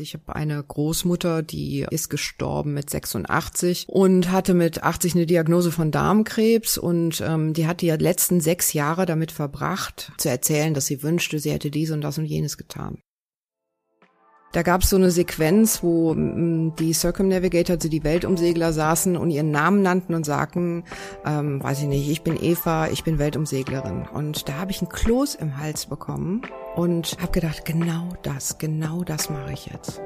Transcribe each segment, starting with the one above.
Ich habe eine Großmutter, die ist gestorben mit 86 und hatte mit 80 eine Diagnose von Darmkrebs und ähm, die hat die letzten sechs Jahre damit verbracht, zu erzählen, dass sie wünschte, sie hätte dies und das und jenes getan. Da gab es so eine Sequenz, wo mm, die Circumnavigator, also die Weltumsegler, saßen und ihren Namen nannten und sagten, ähm, weiß ich nicht, ich bin Eva, ich bin Weltumseglerin. Und da habe ich einen Kloß im Hals bekommen und habe gedacht, genau das, genau das mache ich jetzt.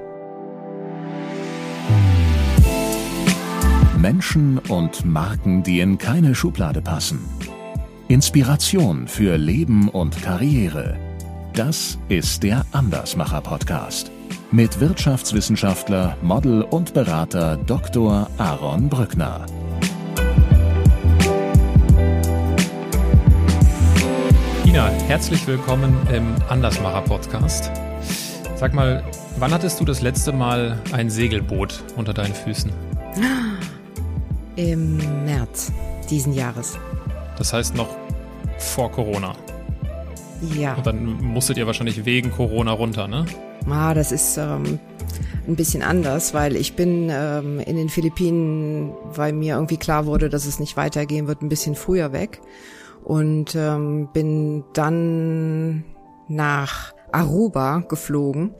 Menschen und Marken, die in keine Schublade passen. Inspiration für Leben und Karriere. Das ist der Andersmacher Podcast mit Wirtschaftswissenschaftler, Model und Berater Dr. Aaron Brückner. Ina, herzlich willkommen im Andersmacher Podcast. Sag mal, wann hattest du das letzte Mal ein Segelboot unter deinen Füßen? Im März diesen Jahres. Das heißt noch vor Corona. Ja. Und dann musstet ihr wahrscheinlich wegen Corona runter, ne? Ah, das ist ähm, ein bisschen anders, weil ich bin ähm, in den Philippinen, weil mir irgendwie klar wurde, dass es nicht weitergehen wird, ein bisschen früher weg. Und ähm, bin dann nach Aruba geflogen,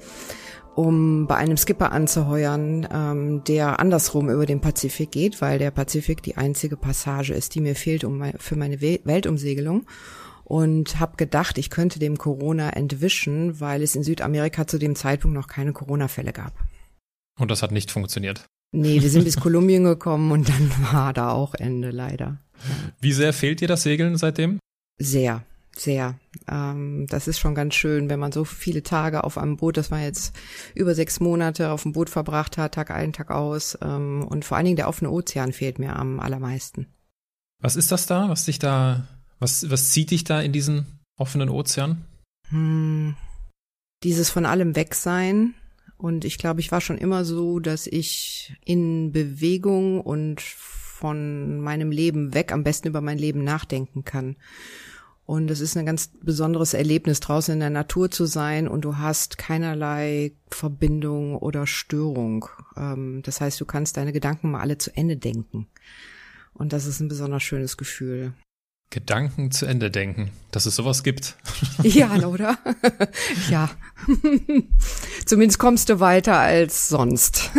um bei einem Skipper anzuheuern, ähm, der andersrum über den Pazifik geht, weil der Pazifik die einzige Passage ist, die mir fehlt um für meine Weltumsegelung und habe gedacht, ich könnte dem Corona entwischen, weil es in Südamerika zu dem Zeitpunkt noch keine Corona-Fälle gab. Und das hat nicht funktioniert. Nee, wir sind bis Kolumbien gekommen und dann war da auch Ende leider. Wie sehr fehlt dir das Segeln seitdem? Sehr, sehr. Ähm, das ist schon ganz schön, wenn man so viele Tage auf einem Boot, das man jetzt über sechs Monate auf dem Boot verbracht hat, Tag ein, Tag aus. Ähm, und vor allen Dingen der offene Ozean fehlt mir am allermeisten. Was ist das da, was dich da was, was zieht dich da in diesen offenen Ozean? Hm, dieses von allem Wegsein. Und ich glaube, ich war schon immer so, dass ich in Bewegung und von meinem Leben weg am besten über mein Leben nachdenken kann. Und es ist ein ganz besonderes Erlebnis, draußen in der Natur zu sein und du hast keinerlei Verbindung oder Störung. Ähm, das heißt, du kannst deine Gedanken mal alle zu Ende denken. Und das ist ein besonders schönes Gefühl. Gedanken zu Ende denken, dass es sowas gibt. Ja, oder? ja. Zumindest kommst du weiter als sonst.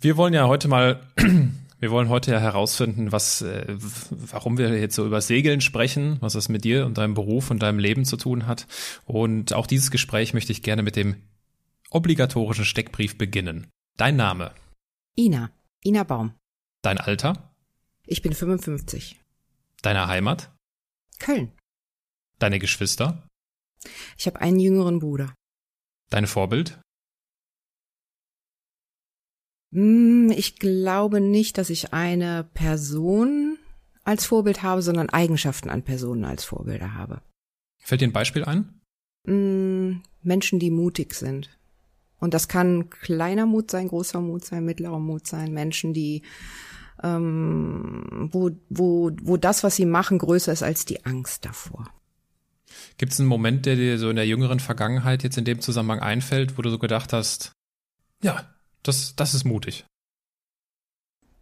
wir wollen ja heute mal, wir wollen heute ja herausfinden, was, äh, warum wir jetzt so über Segeln sprechen, was das mit dir und deinem Beruf und deinem Leben zu tun hat. Und auch dieses Gespräch möchte ich gerne mit dem obligatorischen Steckbrief beginnen. Dein Name? Ina. Ina Baum. Dein Alter? Ich bin 55. Deine Heimat? Köln. Deine Geschwister? Ich habe einen jüngeren Bruder. Dein Vorbild? Hm, ich glaube nicht, dass ich eine Person als Vorbild habe, sondern Eigenschaften an Personen als Vorbilder habe. Fällt dir ein Beispiel ein? Hm, Menschen, die mutig sind. Und das kann kleiner Mut sein, großer Mut sein, mittlerer Mut sein. Menschen, die ähm, wo, wo, wo das, was sie machen, größer ist als die Angst davor. Gibt es einen Moment, der dir so in der jüngeren Vergangenheit jetzt in dem Zusammenhang einfällt, wo du so gedacht hast, ja, das, das ist mutig?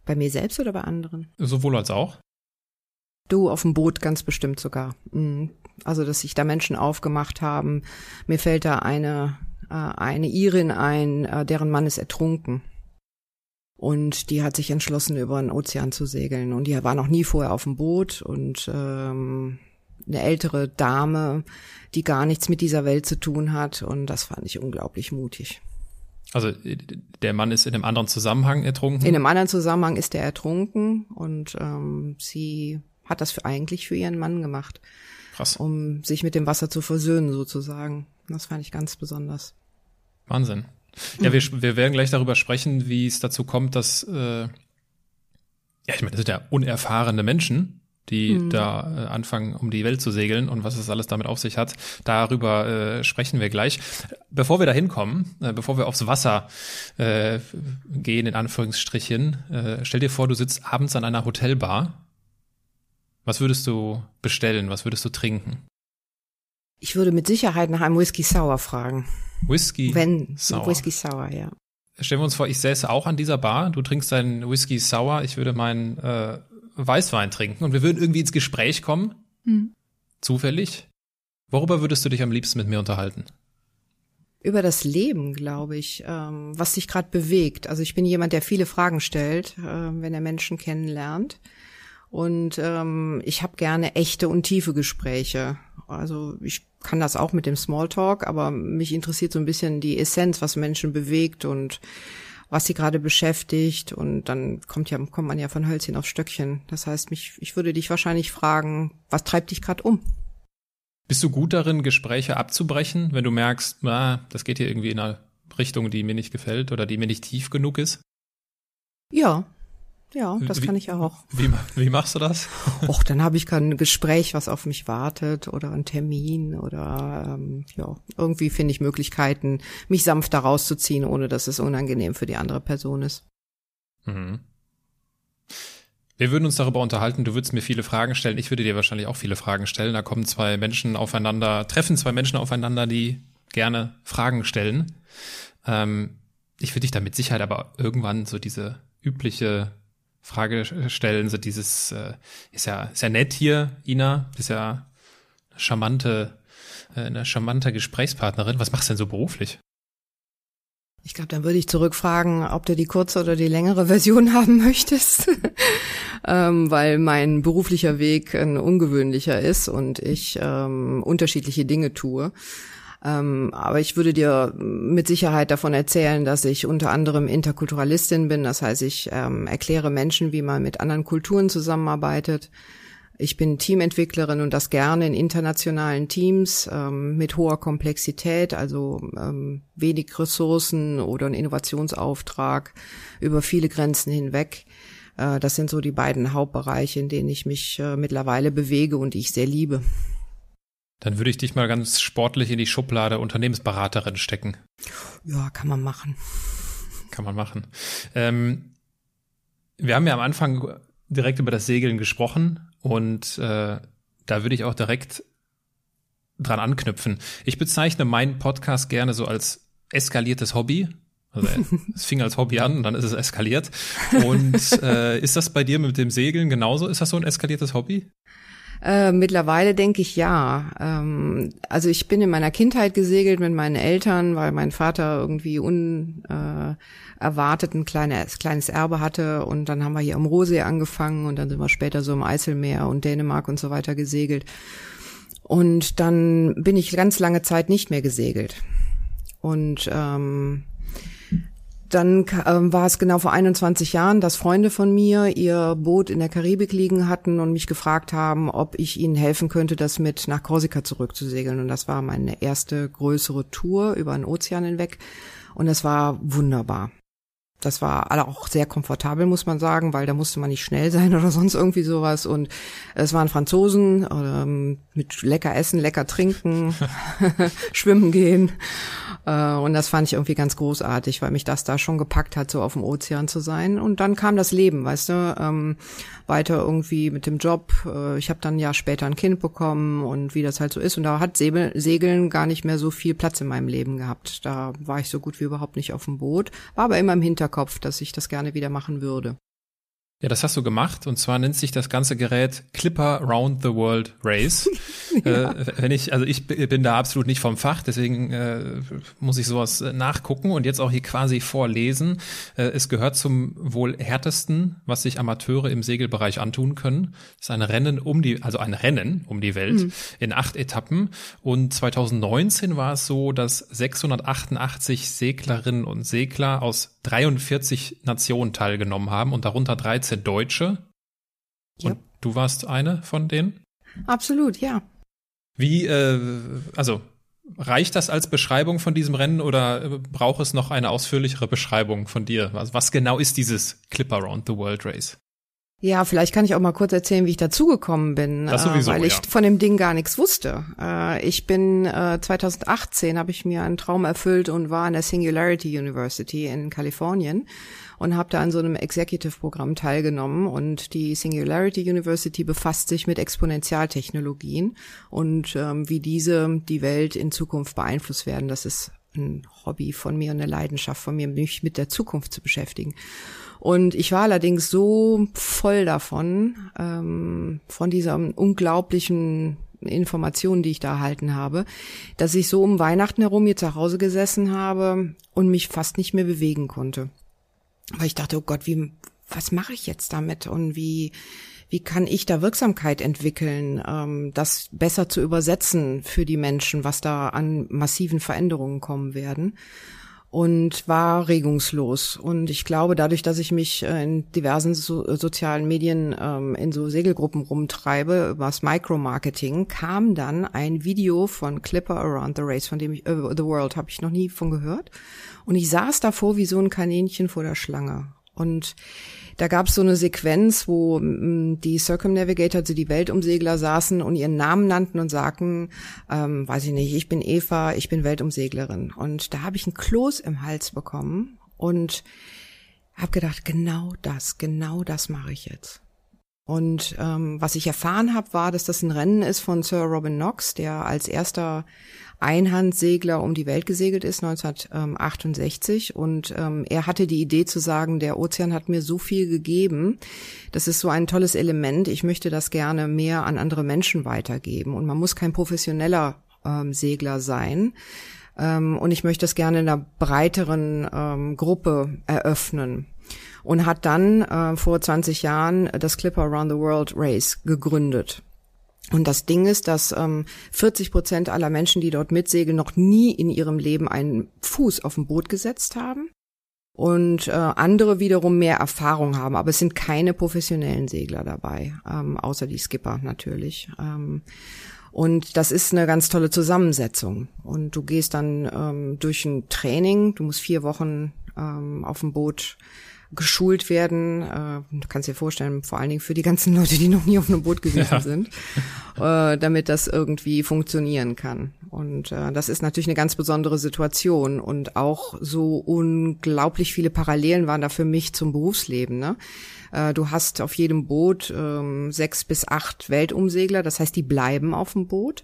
Bei mir selbst oder bei anderen? Sowohl als auch. Du auf dem Boot ganz bestimmt sogar. Mhm. Also, dass sich da Menschen aufgemacht haben. Mir fällt da eine, äh, eine Irin ein, äh, deren Mann ist ertrunken. Und die hat sich entschlossen, über den Ozean zu segeln. Und die war noch nie vorher auf dem Boot und ähm, eine ältere Dame, die gar nichts mit dieser Welt zu tun hat. Und das fand ich unglaublich mutig. Also der Mann ist in einem anderen Zusammenhang ertrunken? In einem anderen Zusammenhang ist er ertrunken und ähm, sie hat das für, eigentlich für ihren Mann gemacht. Krass. Um sich mit dem Wasser zu versöhnen sozusagen. Das fand ich ganz besonders. Wahnsinn. Ja, wir, wir werden gleich darüber sprechen, wie es dazu kommt, dass, äh, ja, ich meine, das sind ja unerfahrene Menschen, die mhm. da äh, anfangen, um die Welt zu segeln und was es alles damit auf sich hat. Darüber äh, sprechen wir gleich. Bevor wir da hinkommen, äh, bevor wir aufs Wasser äh, gehen, in Anführungsstrichen, äh, stell dir vor, du sitzt abends an einer Hotelbar. Was würdest du bestellen? Was würdest du trinken? Ich würde mit Sicherheit nach einem Whisky Sour fragen. Whisky Wenn, Sour. Whisky Sour, ja. Stellen wir uns vor, ich säße auch an dieser Bar, du trinkst deinen Whisky Sour, ich würde meinen äh, Weißwein trinken und wir würden irgendwie ins Gespräch kommen. Hm. Zufällig. Worüber würdest du dich am liebsten mit mir unterhalten? Über das Leben, glaube ich, ähm, was dich gerade bewegt. Also ich bin jemand, der viele Fragen stellt, äh, wenn er Menschen kennenlernt. Und ähm, ich habe gerne echte und tiefe Gespräche. Also ich kann das auch mit dem Smalltalk, aber mich interessiert so ein bisschen die Essenz, was Menschen bewegt und was sie gerade beschäftigt. Und dann kommt ja kommt man ja von Hölzchen auf Stöckchen. Das heißt, mich ich würde dich wahrscheinlich fragen, was treibt dich gerade um? Bist du gut darin, Gespräche abzubrechen, wenn du merkst, ah, das geht hier irgendwie in eine Richtung, die mir nicht gefällt oder die mir nicht tief genug ist? Ja, ja, das Wie- kann ich auch. Wie, wie machst du das? Och, dann habe ich kein Gespräch, was auf mich wartet oder einen Termin oder ähm, ja, irgendwie finde ich Möglichkeiten, mich sanft da rauszuziehen, ohne dass es unangenehm für die andere Person ist. Mhm. Wir würden uns darüber unterhalten, du würdest mir viele Fragen stellen, ich würde dir wahrscheinlich auch viele Fragen stellen. Da kommen zwei Menschen aufeinander, treffen zwei Menschen aufeinander, die gerne Fragen stellen. Ähm, ich würde dich da mit Sicherheit aber irgendwann so diese übliche Frage stellen, so dieses, äh, ist ja, ist ja nett hier, Ina, ist ja eine charmante, äh, eine charmante Gesprächspartnerin. Was machst du denn so beruflich? Ich glaube, dann würde ich zurückfragen, ob du die kurze oder die längere Version haben möchtest, ähm, weil mein beruflicher Weg ein ungewöhnlicher ist und ich ähm, unterschiedliche Dinge tue. Ähm, aber ich würde dir mit Sicherheit davon erzählen, dass ich unter anderem Interkulturalistin bin. Das heißt, ich ähm, erkläre Menschen, wie man mit anderen Kulturen zusammenarbeitet. Ich bin Teamentwicklerin und das gerne in internationalen Teams ähm, mit hoher Komplexität, also ähm, wenig Ressourcen oder ein Innovationsauftrag über viele Grenzen hinweg. Äh, das sind so die beiden Hauptbereiche, in denen ich mich äh, mittlerweile bewege und die ich sehr liebe. Dann würde ich dich mal ganz sportlich in die Schublade Unternehmensberaterin stecken. Ja, kann man machen. Kann man machen. Ähm, wir haben ja am Anfang direkt über das Segeln gesprochen und äh, da würde ich auch direkt dran anknüpfen. Ich bezeichne meinen Podcast gerne so als eskaliertes Hobby. Also äh, es fing als Hobby an und dann ist es eskaliert. Und äh, ist das bei dir mit dem Segeln genauso? Ist das so ein eskaliertes Hobby? Äh, mittlerweile denke ich ja. Ähm, also ich bin in meiner Kindheit gesegelt mit meinen Eltern, weil mein Vater irgendwie unerwartet erwartet ein kleines, kleines Erbe hatte und dann haben wir hier am Rosee angefangen und dann sind wir später so im Eiselmeer und Dänemark und so weiter gesegelt. Und dann bin ich ganz lange Zeit nicht mehr gesegelt. Und ähm, dann ähm, war es genau vor 21 Jahren, dass Freunde von mir ihr Boot in der Karibik liegen hatten und mich gefragt haben, ob ich ihnen helfen könnte, das mit nach Korsika zurückzusegeln. Und das war meine erste größere Tour über den Ozean hinweg. Und das war wunderbar. Das war auch sehr komfortabel, muss man sagen, weil da musste man nicht schnell sein oder sonst irgendwie sowas. Und es waren Franzosen ähm, mit lecker essen, lecker trinken, schwimmen gehen. Äh, und das fand ich irgendwie ganz großartig, weil mich das da schon gepackt hat, so auf dem Ozean zu sein. Und dann kam das Leben, weißt du, ähm, weiter irgendwie mit dem Job. Äh, ich habe dann ein Jahr später ein Kind bekommen und wie das halt so ist. Und da hat Segel, Segeln gar nicht mehr so viel Platz in meinem Leben gehabt. Da war ich so gut wie überhaupt nicht auf dem Boot, war aber immer im Hinterkopf, dass ich das gerne wieder machen würde. Ja, das hast du gemacht und zwar nennt sich das ganze Gerät Clipper Round the World Race. Ja. äh, wenn ich, also ich bin da absolut nicht vom Fach, deswegen äh, muss ich sowas äh, nachgucken und jetzt auch hier quasi vorlesen. Äh, es gehört zum wohl härtesten, was sich Amateure im Segelbereich antun können. Das ist ein Rennen um die, also ein Rennen um die Welt in acht Etappen. Und 2019 war es so, dass 688 Seglerinnen und Segler aus 43 Nationen teilgenommen haben und darunter 13 Deutsche. Ja. Und du warst eine von denen? Absolut, ja. Wie, äh, also reicht das als Beschreibung von diesem Rennen oder äh, braucht es noch eine ausführlichere Beschreibung von dir? Also was genau ist dieses Clip Around the World Race? Ja, vielleicht kann ich auch mal kurz erzählen, wie ich dazugekommen bin, das sowieso, äh, weil ich ja. von dem Ding gar nichts wusste. Äh, ich bin äh, 2018 habe ich mir einen Traum erfüllt und war an der Singularity University in Kalifornien und habe da an so einem Executive-Programm teilgenommen. Und die Singularity University befasst sich mit Exponentialtechnologien und ähm, wie diese die Welt in Zukunft beeinflusst werden. Das ist ein Hobby von mir und eine Leidenschaft von mir, mich mit der Zukunft zu beschäftigen. Und ich war allerdings so voll davon, ähm, von dieser unglaublichen Informationen, die ich da erhalten habe, dass ich so um Weihnachten herum hier zu Hause gesessen habe und mich fast nicht mehr bewegen konnte. Weil ich dachte, oh Gott, wie, was mache ich jetzt damit und wie, wie kann ich da Wirksamkeit entwickeln, ähm, das besser zu übersetzen für die Menschen, was da an massiven Veränderungen kommen werden und war regungslos. Und ich glaube, dadurch, dass ich mich äh, in diversen so, äh, sozialen Medien ähm, in so Segelgruppen rumtreibe, übers Micromarketing, kam dann ein Video von Clipper Around the Race, von dem ich, uh, The World, habe ich noch nie von gehört. Und ich saß davor wie so ein Kaninchen vor der Schlange. Und da gab es so eine Sequenz, wo m, die Circumnavigator, also die Weltumsegler, saßen und ihren Namen nannten und sagten, ähm, weiß ich nicht, ich bin Eva, ich bin Weltumseglerin. Und da habe ich einen Kloß im Hals bekommen und habe gedacht, genau das, genau das mache ich jetzt. Und ähm, was ich erfahren habe, war, dass das ein Rennen ist von Sir Robin Knox, der als erster Einhandsegler um die Welt gesegelt ist, 1968. Und ähm, er hatte die Idee zu sagen, der Ozean hat mir so viel gegeben. Das ist so ein tolles Element. Ich möchte das gerne mehr an andere Menschen weitergeben. Und man muss kein professioneller ähm, Segler sein. Ähm, und ich möchte das gerne in einer breiteren ähm, Gruppe eröffnen und hat dann äh, vor 20 Jahren das Clipper Around the World Race gegründet. Und das Ding ist, dass ähm, 40 Prozent aller Menschen, die dort mitsegeln, noch nie in ihrem Leben einen Fuß auf ein Boot gesetzt haben. Und äh, andere wiederum mehr Erfahrung haben, aber es sind keine professionellen Segler dabei, ähm, außer die Skipper natürlich. Ähm, und das ist eine ganz tolle Zusammensetzung. Und du gehst dann ähm, durch ein Training, du musst vier Wochen ähm, auf dem Boot geschult werden. Äh, du kannst dir vorstellen, vor allen Dingen für die ganzen Leute, die noch nie auf einem Boot gewesen ja. sind, äh, damit das irgendwie funktionieren kann. Und äh, das ist natürlich eine ganz besondere Situation und auch so unglaublich viele Parallelen waren da für mich zum Berufsleben. Ne? Äh, du hast auf jedem Boot ähm, sechs bis acht Weltumsegler, das heißt, die bleiben auf dem Boot.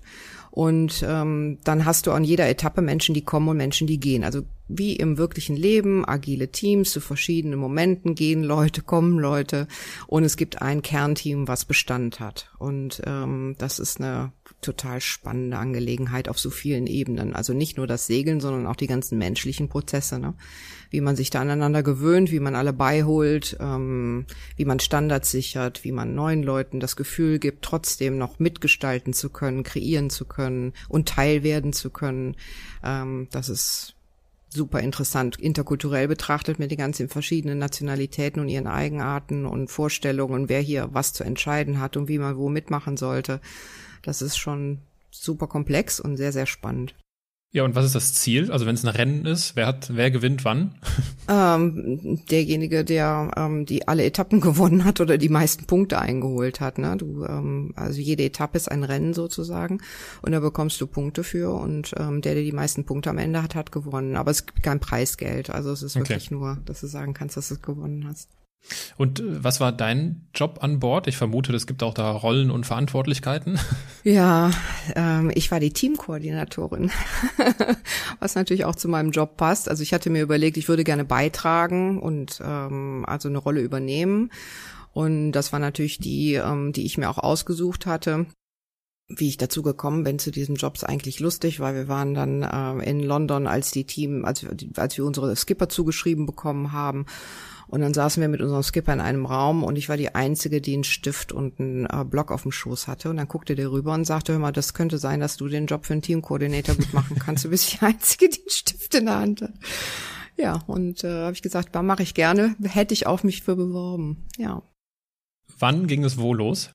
Und ähm, dann hast du an jeder Etappe Menschen, die kommen und Menschen, die gehen. Also wie im wirklichen Leben, agile Teams zu verschiedenen Momenten gehen Leute, kommen Leute und es gibt ein Kernteam, was Bestand hat. Und ähm, das ist eine total spannende Angelegenheit auf so vielen Ebenen. Also nicht nur das Segeln, sondern auch die ganzen menschlichen Prozesse. Ne? Wie man sich da aneinander gewöhnt, wie man alle beiholt, ähm, wie man Standards sichert, wie man neuen Leuten das Gefühl gibt, trotzdem noch mitgestalten zu können, kreieren zu können und Teil werden zu können. Ähm, das ist super interessant, interkulturell betrachtet mit den ganzen verschiedenen Nationalitäten und ihren Eigenarten und Vorstellungen, wer hier was zu entscheiden hat und wie man wo mitmachen sollte. Das ist schon super komplex und sehr, sehr spannend. Ja, und was ist das Ziel? Also wenn es ein Rennen ist, wer hat, wer gewinnt wann? Ähm, derjenige, der ähm, die alle Etappen gewonnen hat oder die meisten Punkte eingeholt hat. Ne? Du, ähm, also jede Etappe ist ein Rennen sozusagen und da bekommst du Punkte für und ähm, der, der die meisten Punkte am Ende hat, hat gewonnen. Aber es gibt kein Preisgeld. Also es ist wirklich okay. nur, dass du sagen kannst, dass du es gewonnen hast. Und äh, was war dein Job an Bord? Ich vermute, es gibt auch da Rollen und Verantwortlichkeiten. Ja, ähm, ich war die Teamkoordinatorin, was natürlich auch zu meinem Job passt. Also ich hatte mir überlegt, ich würde gerne beitragen und ähm, also eine Rolle übernehmen. Und das war natürlich die, ähm, die ich mir auch ausgesucht hatte. Wie ich dazu gekommen bin zu diesem Job ist eigentlich lustig, weil wir waren dann äh, in London, als die Team, als, als wir unsere Skipper zugeschrieben bekommen haben und dann saßen wir mit unserem Skipper in einem Raum und ich war die Einzige, die einen Stift und einen äh, Block auf dem Schoß hatte. Und dann guckte der rüber und sagte, hör mal, das könnte sein, dass du den Job für einen Teamkoordinator gut machen kannst. Du bist die Einzige, die einen Stift in der Hand hat. Ja, und äh, habe ich gesagt, mache ich gerne, hätte ich auch mich für beworben. Ja. Wann ging es wo los?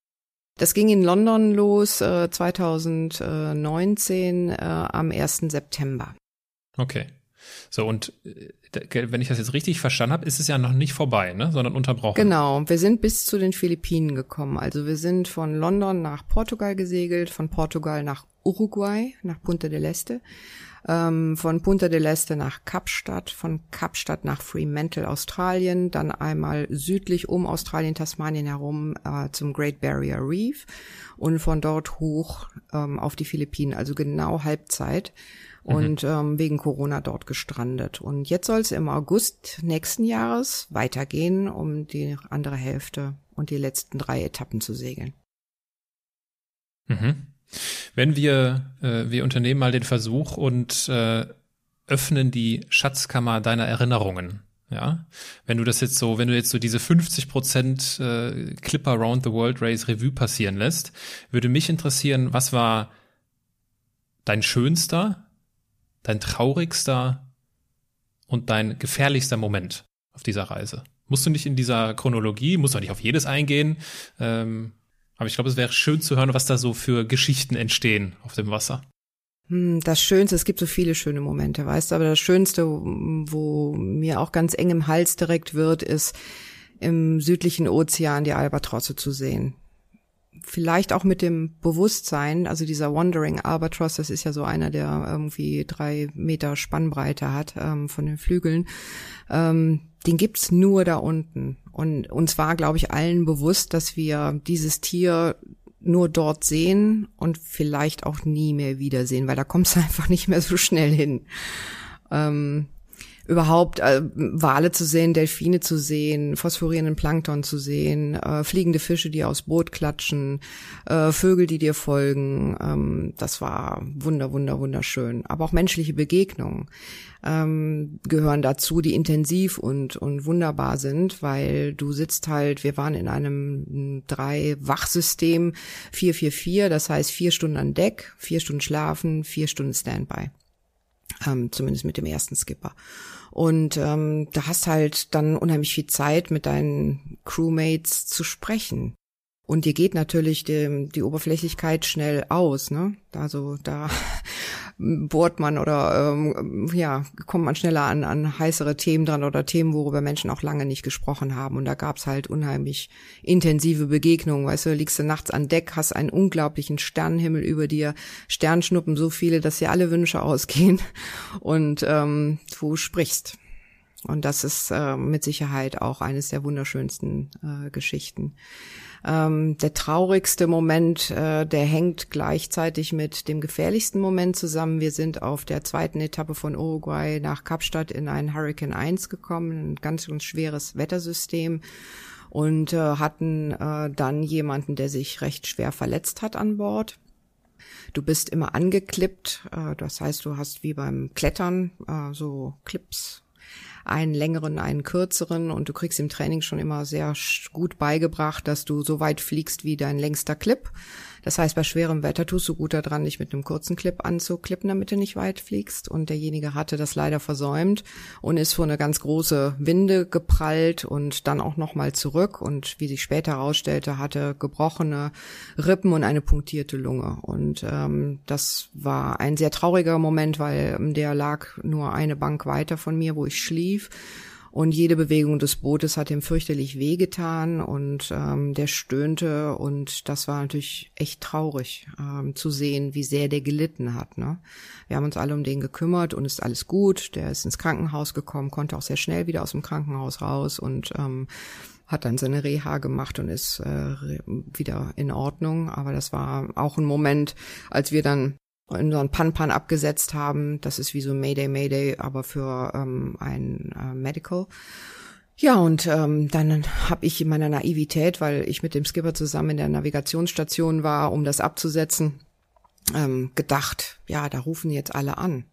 Das ging in London los äh, 2019 äh, am 1. September. Okay. So, und äh, wenn ich das jetzt richtig verstanden habe, ist es ja noch nicht vorbei, ne? sondern unterbrochen. Genau, wir sind bis zu den Philippinen gekommen. Also wir sind von London nach Portugal gesegelt, von Portugal nach Uruguay, nach Punta del Este, ähm, von Punta del Este nach Kapstadt, von Kapstadt nach Fremantle, Australien, dann einmal südlich um Australien, Tasmanien herum äh, zum Great Barrier Reef und von dort hoch ähm, auf die Philippinen, also genau Halbzeit und mhm. ähm, wegen Corona dort gestrandet. Und jetzt soll es im August nächsten Jahres weitergehen, um die andere Hälfte und die letzten drei Etappen zu segeln. Mhm. Wenn wir, äh, wir unternehmen mal den Versuch und äh, öffnen die Schatzkammer deiner Erinnerungen. Ja, wenn du das jetzt so, wenn du jetzt so diese 50 Prozent äh, Clipper Round the World Race Revue passieren lässt, würde mich interessieren, was war dein schönster, dein traurigster und dein gefährlichster Moment auf dieser Reise? Musst du nicht in dieser Chronologie, musst du nicht auf jedes eingehen, ähm, aber ich glaube, es wäre schön zu hören, was da so für Geschichten entstehen auf dem Wasser. Hm, das Schönste, es gibt so viele schöne Momente, weißt du, aber das Schönste, wo mir auch ganz eng im Hals direkt wird, ist im südlichen Ozean die Albatrosse zu sehen vielleicht auch mit dem Bewusstsein, also dieser Wandering Albatross, das ist ja so einer, der irgendwie drei Meter Spannbreite hat ähm, von den Flügeln, ähm, den gibt's nur da unten. Und uns war, glaube ich, allen bewusst, dass wir dieses Tier nur dort sehen und vielleicht auch nie mehr wiedersehen, weil da kommst du einfach nicht mehr so schnell hin. Ähm, überhaupt äh, Wale zu sehen, Delfine zu sehen, phosphorierenden Plankton zu sehen, äh, fliegende Fische, die aus Boot klatschen, äh, Vögel, die dir folgen. Ähm, das war wunder, wunder, wunderschön. Aber auch menschliche Begegnungen ähm, gehören dazu, die intensiv und, und wunderbar sind, weil du sitzt halt, wir waren in einem drei-Wachsystem 444, das heißt vier Stunden an Deck, vier Stunden schlafen, vier Stunden Standby. Ähm, zumindest mit dem ersten Skipper. Und ähm, da hast halt dann unheimlich viel Zeit, mit deinen Crewmates zu sprechen. Und dir geht natürlich die, die Oberflächlichkeit schnell aus, ne? Also da bohrt man oder ähm, ja, kommt man schneller an, an heißere Themen dran oder Themen, worüber Menschen auch lange nicht gesprochen haben. Und da gab's halt unheimlich intensive Begegnungen. Weißt du, liegst du nachts an Deck, hast einen unglaublichen Sternenhimmel über dir, Sternschnuppen so viele, dass dir alle Wünsche ausgehen und ähm, du sprichst. Und das ist äh, mit Sicherheit auch eines der wunderschönsten äh, Geschichten. Ähm, der traurigste Moment, äh, der hängt gleichzeitig mit dem gefährlichsten Moment zusammen. Wir sind auf der zweiten Etappe von Uruguay nach Kapstadt in einen Hurricane 1 gekommen, ein ganz, ganz schweres Wettersystem und äh, hatten äh, dann jemanden, der sich recht schwer verletzt hat an Bord. Du bist immer angeklippt, äh, das heißt, du hast wie beim Klettern äh, so Clips einen längeren, einen kürzeren und du kriegst im Training schon immer sehr gut beigebracht, dass du so weit fliegst wie dein längster Clip. Das heißt, bei schwerem Wetter tust du gut daran, dich mit einem kurzen Clip anzuklippen, damit du nicht weit fliegst. Und derjenige hatte das leider versäumt und ist vor eine ganz große Winde geprallt und dann auch nochmal zurück. Und wie sich später herausstellte, hatte gebrochene Rippen und eine punktierte Lunge. Und ähm, das war ein sehr trauriger Moment, weil der lag nur eine Bank weiter von mir, wo ich schlief. Und jede Bewegung des Bootes hat ihm fürchterlich wehgetan und ähm, der stöhnte und das war natürlich echt traurig ähm, zu sehen, wie sehr der gelitten hat. Ne? Wir haben uns alle um den gekümmert und ist alles gut. Der ist ins Krankenhaus gekommen, konnte auch sehr schnell wieder aus dem Krankenhaus raus und ähm, hat dann seine Reha gemacht und ist äh, wieder in Ordnung. Aber das war auch ein Moment, als wir dann in so ein Pan-Pan abgesetzt haben. Das ist wie so Mayday, Mayday, aber für ähm, ein äh, Medical. Ja, und ähm, dann habe ich in meiner Naivität, weil ich mit dem Skipper zusammen in der Navigationsstation war, um das abzusetzen, ähm, gedacht, ja, da rufen jetzt alle an.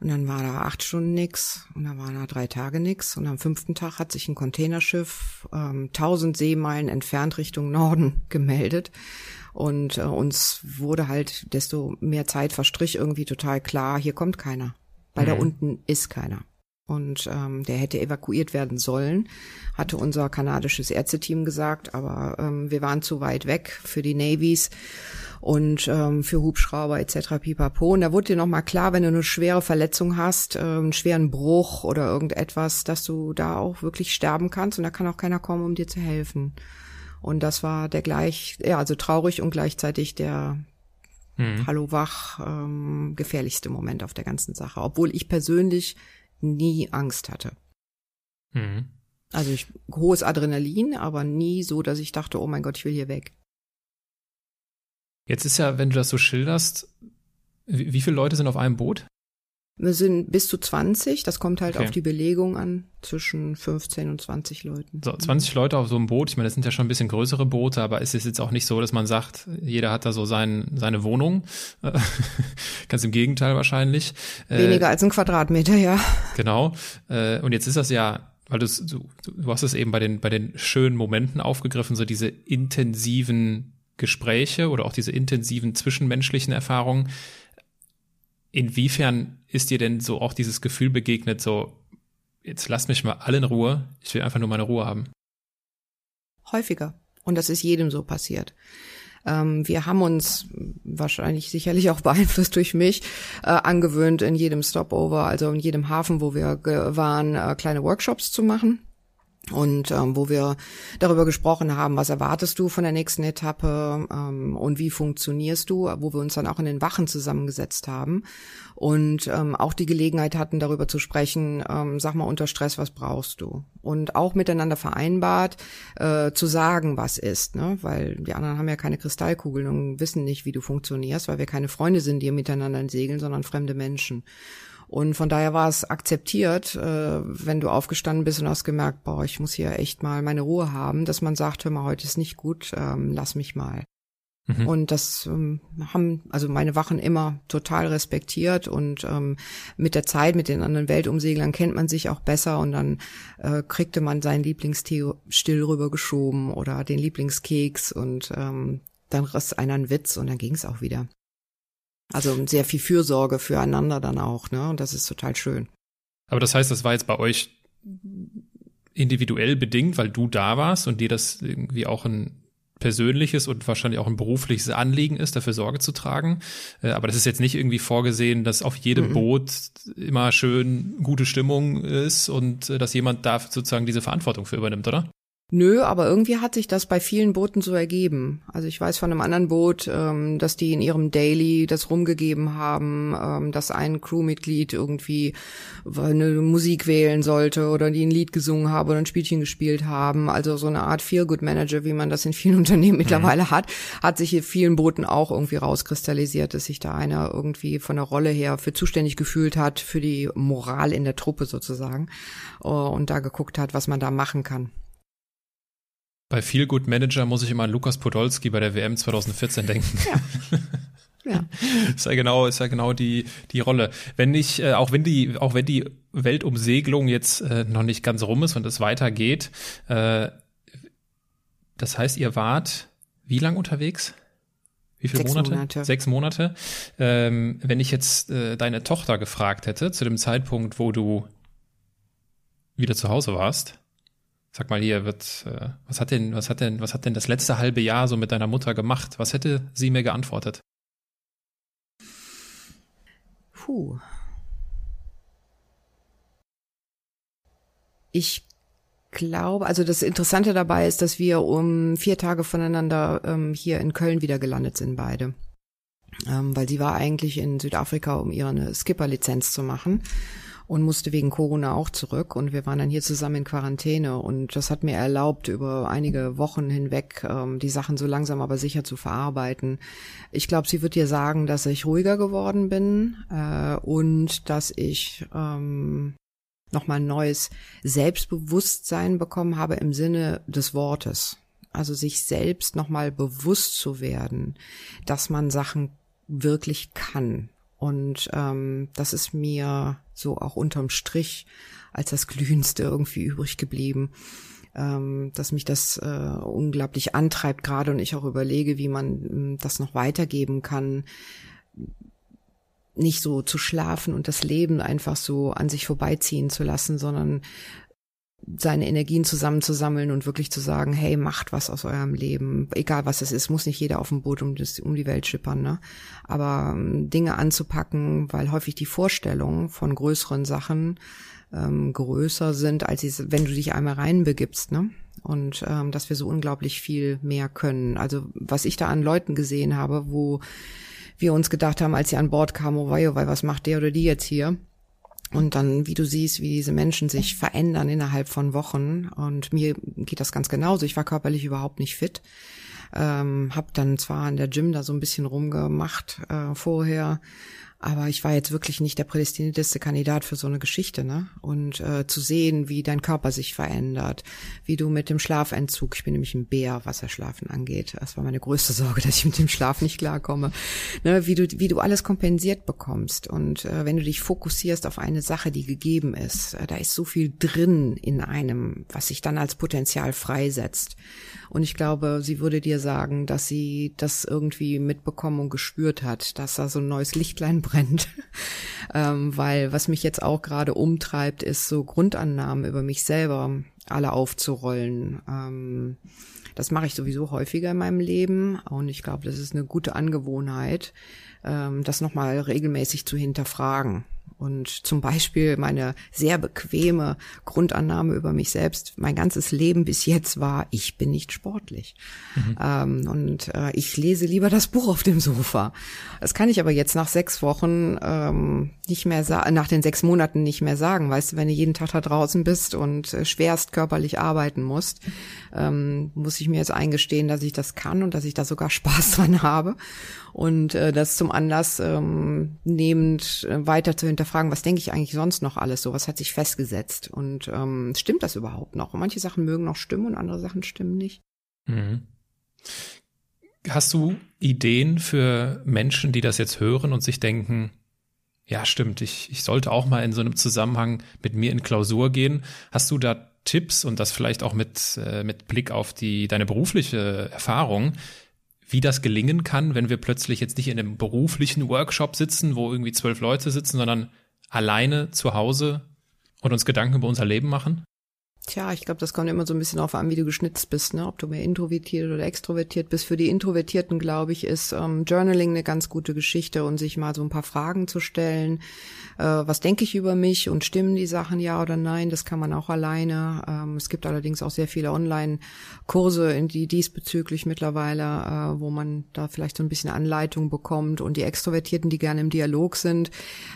Und dann war da acht Stunden nix und dann waren da drei Tage nix und am fünften Tag hat sich ein Containerschiff ähm, tausend Seemeilen entfernt Richtung Norden gemeldet und äh, uns wurde halt, desto mehr Zeit verstrich, irgendwie total klar, hier kommt keiner. Weil mhm. da unten ist keiner. und ähm, der hätte evakuiert werden sollen, hatte unser kanadisches Ärzteteam gesagt, aber ähm, wir waren zu weit weg für die Navies und ähm, für Hubschrauber etc. pipapo. Und da wurde dir nochmal klar, wenn du eine schwere Verletzung hast, äh, einen schweren Bruch oder irgendetwas, dass du da auch wirklich sterben kannst und da kann auch keiner kommen, um dir zu helfen. Und das war der gleich, ja, also traurig und gleichzeitig der hm. Hallo wach ähm, gefährlichste Moment auf der ganzen Sache, obwohl ich persönlich nie Angst hatte. Hm. Also ich, hohes Adrenalin, aber nie so, dass ich dachte, oh mein Gott, ich will hier weg. Jetzt ist ja, wenn du das so schilderst, wie, wie viele Leute sind auf einem Boot? Wir sind bis zu 20, das kommt halt okay. auf die Belegung an, zwischen 15 und 20 Leuten. So, 20 Leute auf so einem Boot, ich meine, das sind ja schon ein bisschen größere Boote, aber es ist jetzt auch nicht so, dass man sagt, jeder hat da so sein, seine Wohnung. Ganz im Gegenteil wahrscheinlich. Äh, Weniger äh, als ein Quadratmeter, ja. Genau. Äh, und jetzt ist das ja, weil du, du, du hast es eben bei den, bei den schönen Momenten aufgegriffen, so diese intensiven Gespräche oder auch diese intensiven zwischenmenschlichen Erfahrungen. Inwiefern ist dir denn so auch dieses Gefühl begegnet, so, jetzt lass mich mal alle in Ruhe, ich will einfach nur meine Ruhe haben? Häufiger. Und das ist jedem so passiert. Ähm, wir haben uns wahrscheinlich sicherlich auch beeinflusst durch mich äh, angewöhnt, in jedem Stopover, also in jedem Hafen, wo wir waren, äh, kleine Workshops zu machen und ähm, wo wir darüber gesprochen haben, was erwartest du von der nächsten Etappe ähm, und wie funktionierst du, wo wir uns dann auch in den Wachen zusammengesetzt haben und ähm, auch die Gelegenheit hatten, darüber zu sprechen, ähm, sag mal unter Stress, was brauchst du? Und auch miteinander vereinbart, äh, zu sagen, was ist, ne? weil die anderen haben ja keine Kristallkugeln und wissen nicht, wie du funktionierst, weil wir keine Freunde sind, die miteinander segeln, sondern fremde Menschen. Und von daher war es akzeptiert, äh, wenn du aufgestanden bist und hast gemerkt, boah, ich muss hier echt mal meine Ruhe haben, dass man sagt, hör mal, heute ist nicht gut, ähm, lass mich mal. Mhm. Und das ähm, haben also meine Wachen immer total respektiert und ähm, mit der Zeit mit den anderen Weltumseglern kennt man sich auch besser und dann äh, kriegte man seinen Lieblingstee still rübergeschoben oder den Lieblingskeks und ähm, dann riss einer einen Witz und dann ging es auch wieder. Also sehr viel Fürsorge füreinander dann auch, ne? Und das ist total schön. Aber das heißt, das war jetzt bei euch individuell bedingt, weil du da warst und dir das irgendwie auch ein persönliches und wahrscheinlich auch ein berufliches Anliegen ist, dafür Sorge zu tragen. Äh, aber das ist jetzt nicht irgendwie vorgesehen, dass auf jedem mhm. Boot immer schön gute Stimmung ist und äh, dass jemand da sozusagen diese Verantwortung für übernimmt, oder? Nö, aber irgendwie hat sich das bei vielen Booten so ergeben. Also ich weiß von einem anderen Boot, ähm, dass die in ihrem Daily das rumgegeben haben, ähm, dass ein Crewmitglied irgendwie eine Musik wählen sollte oder die ein Lied gesungen haben oder ein Spielchen gespielt haben. Also so eine Art Feel-Good-Manager, wie man das in vielen Unternehmen mhm. mittlerweile hat, hat sich in vielen Booten auch irgendwie rauskristallisiert, dass sich da einer irgendwie von der Rolle her für zuständig gefühlt hat, für die Moral in der Truppe sozusagen äh, und da geguckt hat, was man da machen kann. Bei Feel Good Manager muss ich immer an Lukas Podolski bei der WM 2014 denken. Ja. Ja. ist ja genau, ist ja genau die, die Rolle. Wenn ich, äh, auch wenn die, auch wenn die Weltumsegelung jetzt äh, noch nicht ganz rum ist und es weitergeht, äh, das heißt, ihr wart wie lang unterwegs? Wie viele Sechs Monate? Monate? Sechs Monate. Ähm, wenn ich jetzt äh, deine Tochter gefragt hätte, zu dem Zeitpunkt, wo du wieder zu Hause warst, Sag mal hier, wird, äh, was hat denn, was hat denn, was hat denn das letzte halbe Jahr so mit deiner Mutter gemacht? Was hätte sie mir geantwortet? Puh. Ich glaube, also das Interessante dabei ist, dass wir um vier Tage voneinander ähm, hier in Köln wieder gelandet sind, beide. Ähm, weil sie war eigentlich in Südafrika, um ihre Skipper-Lizenz zu machen und musste wegen Corona auch zurück und wir waren dann hier zusammen in Quarantäne und das hat mir erlaubt, über einige Wochen hinweg ähm, die Sachen so langsam aber sicher zu verarbeiten. Ich glaube, sie wird dir sagen, dass ich ruhiger geworden bin äh, und dass ich ähm, nochmal neues Selbstbewusstsein bekommen habe im Sinne des Wortes. Also sich selbst nochmal bewusst zu werden, dass man Sachen wirklich kann und ähm, das ist mir so auch unterm Strich als das Glühendste irgendwie übrig geblieben, ähm, dass mich das äh, unglaublich antreibt gerade und ich auch überlege, wie man ähm, das noch weitergeben kann. nicht so zu schlafen und das Leben einfach so an sich vorbeiziehen zu lassen, sondern seine Energien zusammenzusammeln und wirklich zu sagen, hey, macht was aus eurem Leben, egal was es ist, muss nicht jeder auf dem Boot um, das, um die Welt schippern, ne? Aber ähm, Dinge anzupacken, weil häufig die Vorstellungen von größeren Sachen ähm, größer sind, als sie, wenn du dich einmal reinbegibst, ne? Und ähm, dass wir so unglaublich viel mehr können. Also was ich da an Leuten gesehen habe, wo wir uns gedacht haben, als sie an Bord kamen, oh wei, oh wei, was macht der oder die jetzt hier? Und dann, wie du siehst, wie diese Menschen sich verändern innerhalb von Wochen. Und mir geht das ganz genauso. Ich war körperlich überhaupt nicht fit. Ähm, hab dann zwar in der Gym da so ein bisschen rumgemacht äh, vorher, aber ich war jetzt wirklich nicht der prädestinierteste Kandidat für so eine Geschichte, ne? Und äh, zu sehen, wie dein Körper sich verändert, wie du mit dem Schlafentzug, ich bin nämlich ein Bär, was das Schlafen angeht. Das war meine größte Sorge, dass ich mit dem Schlaf nicht klarkomme. Ne? Wie du, wie du alles kompensiert bekommst. Und äh, wenn du dich fokussierst auf eine Sache, die gegeben ist, äh, da ist so viel drin in einem, was sich dann als Potenzial freisetzt. Und ich glaube, sie würde dir sagen, dass sie das irgendwie mitbekommen und gespürt hat, dass da so ein neues Lichtlein brennt. ähm, weil was mich jetzt auch gerade umtreibt, ist so Grundannahmen über mich selber alle aufzurollen. Ähm, das mache ich sowieso häufiger in meinem Leben und ich glaube, das ist eine gute Angewohnheit, ähm, das nochmal regelmäßig zu hinterfragen. Und zum Beispiel meine sehr bequeme Grundannahme über mich selbst, mein ganzes Leben bis jetzt war, ich bin nicht sportlich. Mhm. Ähm, und äh, ich lese lieber das Buch auf dem Sofa. Das kann ich aber jetzt nach sechs Wochen ähm, nicht mehr sagen, nach den sechs Monaten nicht mehr sagen. Weißt du, wenn du jeden Tag da draußen bist und äh, schwerst körperlich arbeiten musst, ähm, muss ich mir jetzt eingestehen, dass ich das kann und dass ich da sogar Spaß dran habe und äh, das zum Anlass ähm, nehmend äh, weiter zu hinterfragen, was denke ich eigentlich sonst noch alles so, was hat sich festgesetzt und ähm, stimmt das überhaupt noch? Und manche Sachen mögen noch stimmen und andere Sachen stimmen nicht. Mhm. Hast du Ideen für Menschen, die das jetzt hören und sich denken, ja, stimmt, ich, ich sollte auch mal in so einem Zusammenhang mit mir in Klausur gehen. Hast du da Tipps und das vielleicht auch mit, äh, mit Blick auf die, deine berufliche Erfahrung, wie das gelingen kann, wenn wir plötzlich jetzt nicht in einem beruflichen Workshop sitzen, wo irgendwie zwölf Leute sitzen, sondern alleine zu Hause und uns Gedanken über unser Leben machen? Tja, ich glaube, das kommt immer so ein bisschen darauf an, wie du geschnitzt bist, ne? Ob du mehr introvertiert oder extrovertiert bist. Für die Introvertierten, glaube ich, ist ähm, Journaling eine ganz gute Geschichte und sich mal so ein paar Fragen zu stellen. Äh, was denke ich über mich und stimmen die Sachen ja oder nein? Das kann man auch alleine. Ähm, es gibt allerdings auch sehr viele Online-Kurse, in die diesbezüglich mittlerweile, äh, wo man da vielleicht so ein bisschen Anleitung bekommt. Und die Extrovertierten, die gerne im Dialog sind,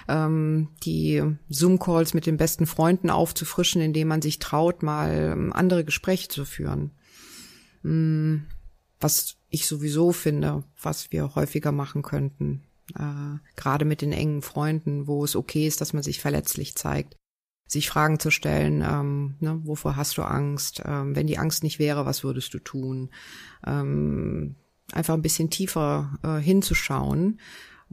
ähm, die Zoom-Calls mit den besten Freunden aufzufrischen, indem man sich traut, traut, mal ähm, andere Gespräche zu führen. Hm, was ich sowieso finde, was wir häufiger machen könnten. Äh, gerade mit den engen Freunden, wo es okay ist, dass man sich verletzlich zeigt. Sich Fragen zu stellen, ähm, ne, wovor hast du Angst? Ähm, wenn die Angst nicht wäre, was würdest du tun? Ähm, einfach ein bisschen tiefer äh, hinzuschauen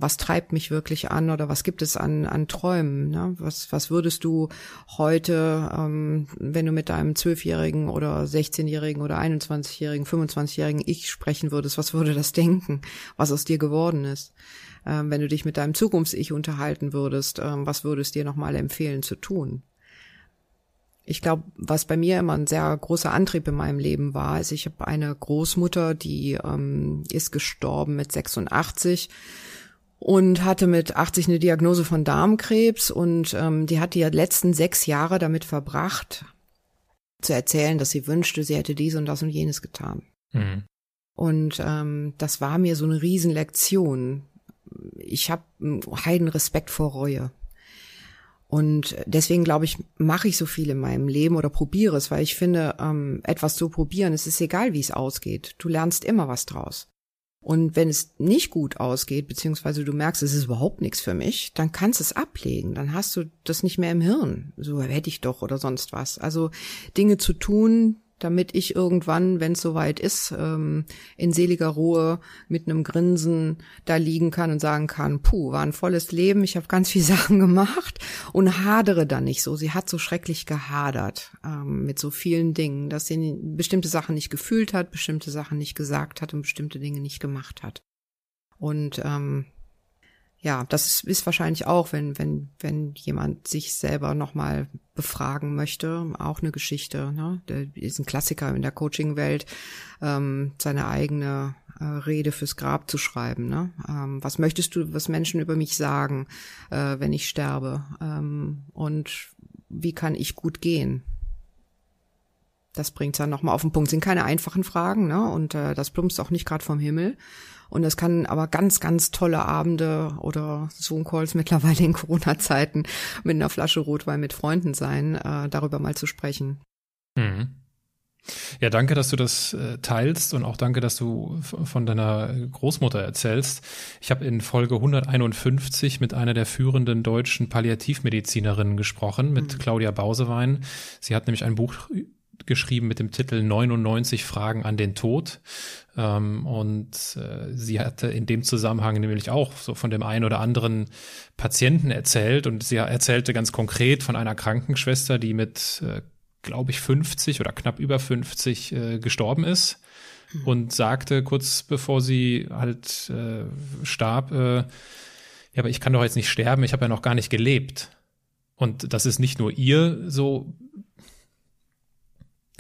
was treibt mich wirklich an oder was gibt es an, an Träumen? Ne? Was, was würdest du heute, ähm, wenn du mit deinem zwölfjährigen oder 16-jährigen oder 21-jährigen, 25-jährigen Ich sprechen würdest, was würde das denken, was aus dir geworden ist? Ähm, wenn du dich mit deinem Zukunfts-Ich unterhalten würdest, ähm, was würdest dir nochmal empfehlen zu tun? Ich glaube, was bei mir immer ein sehr großer Antrieb in meinem Leben war, ist, ich habe eine Großmutter, die ähm, ist gestorben mit 86 und hatte mit 80 eine Diagnose von Darmkrebs und ähm, die hat die letzten sechs Jahre damit verbracht, zu erzählen, dass sie wünschte, sie hätte dies und das und jenes getan. Mhm. Und ähm, das war mir so eine Riesenlektion. Ich habe heiden Respekt vor Reue. Und deswegen glaube ich, mache ich so viel in meinem Leben oder probiere es, weil ich finde, ähm, etwas zu probieren, es ist egal, wie es ausgeht. Du lernst immer was draus. Und wenn es nicht gut ausgeht, beziehungsweise du merkst, es ist überhaupt nichts für mich, dann kannst du es ablegen. Dann hast du das nicht mehr im Hirn. So hätte ich doch oder sonst was. Also Dinge zu tun, damit ich irgendwann, wenn es soweit ist, ähm, in seliger Ruhe mit einem Grinsen da liegen kann und sagen kann, puh, war ein volles Leben, ich habe ganz viel Sachen gemacht und hadere dann nicht so. Sie hat so schrecklich gehadert ähm, mit so vielen Dingen, dass sie bestimmte Sachen nicht gefühlt hat, bestimmte Sachen nicht gesagt hat und bestimmte Dinge nicht gemacht hat. Und ähm, ja, das ist, ist wahrscheinlich auch, wenn, wenn, wenn jemand sich selber nochmal befragen möchte, auch eine Geschichte. Ne? Der ist ein Klassiker in der Coaching-Welt, ähm, seine eigene äh, Rede fürs Grab zu schreiben. Ne? Ähm, was möchtest du, was Menschen über mich sagen, äh, wenn ich sterbe? Ähm, und wie kann ich gut gehen? Das bringt's dann nochmal auf den Punkt. Sind keine einfachen Fragen, ne? Und äh, das plumpst auch nicht gerade vom Himmel. Und es kann aber ganz, ganz tolle Abende oder Zoom-Calls mittlerweile in Corona-Zeiten mit einer Flasche Rotwein mit Freunden sein, äh, darüber mal zu sprechen. Mhm. Ja, danke, dass du das äh, teilst und auch danke, dass du von deiner Großmutter erzählst. Ich habe in Folge 151 mit einer der führenden deutschen Palliativmedizinerinnen gesprochen, mit mhm. Claudia Bausewein. Sie hat nämlich ein Buch geschrieben mit dem Titel 99 Fragen an den Tod. Ähm, und äh, sie hatte in dem Zusammenhang nämlich auch so von dem einen oder anderen Patienten erzählt und sie erzählte ganz konkret von einer Krankenschwester, die mit, äh, glaube ich, 50 oder knapp über 50 äh, gestorben ist mhm. und sagte kurz bevor sie halt äh, starb, äh, ja, aber ich kann doch jetzt nicht sterben, ich habe ja noch gar nicht gelebt. Und das ist nicht nur ihr so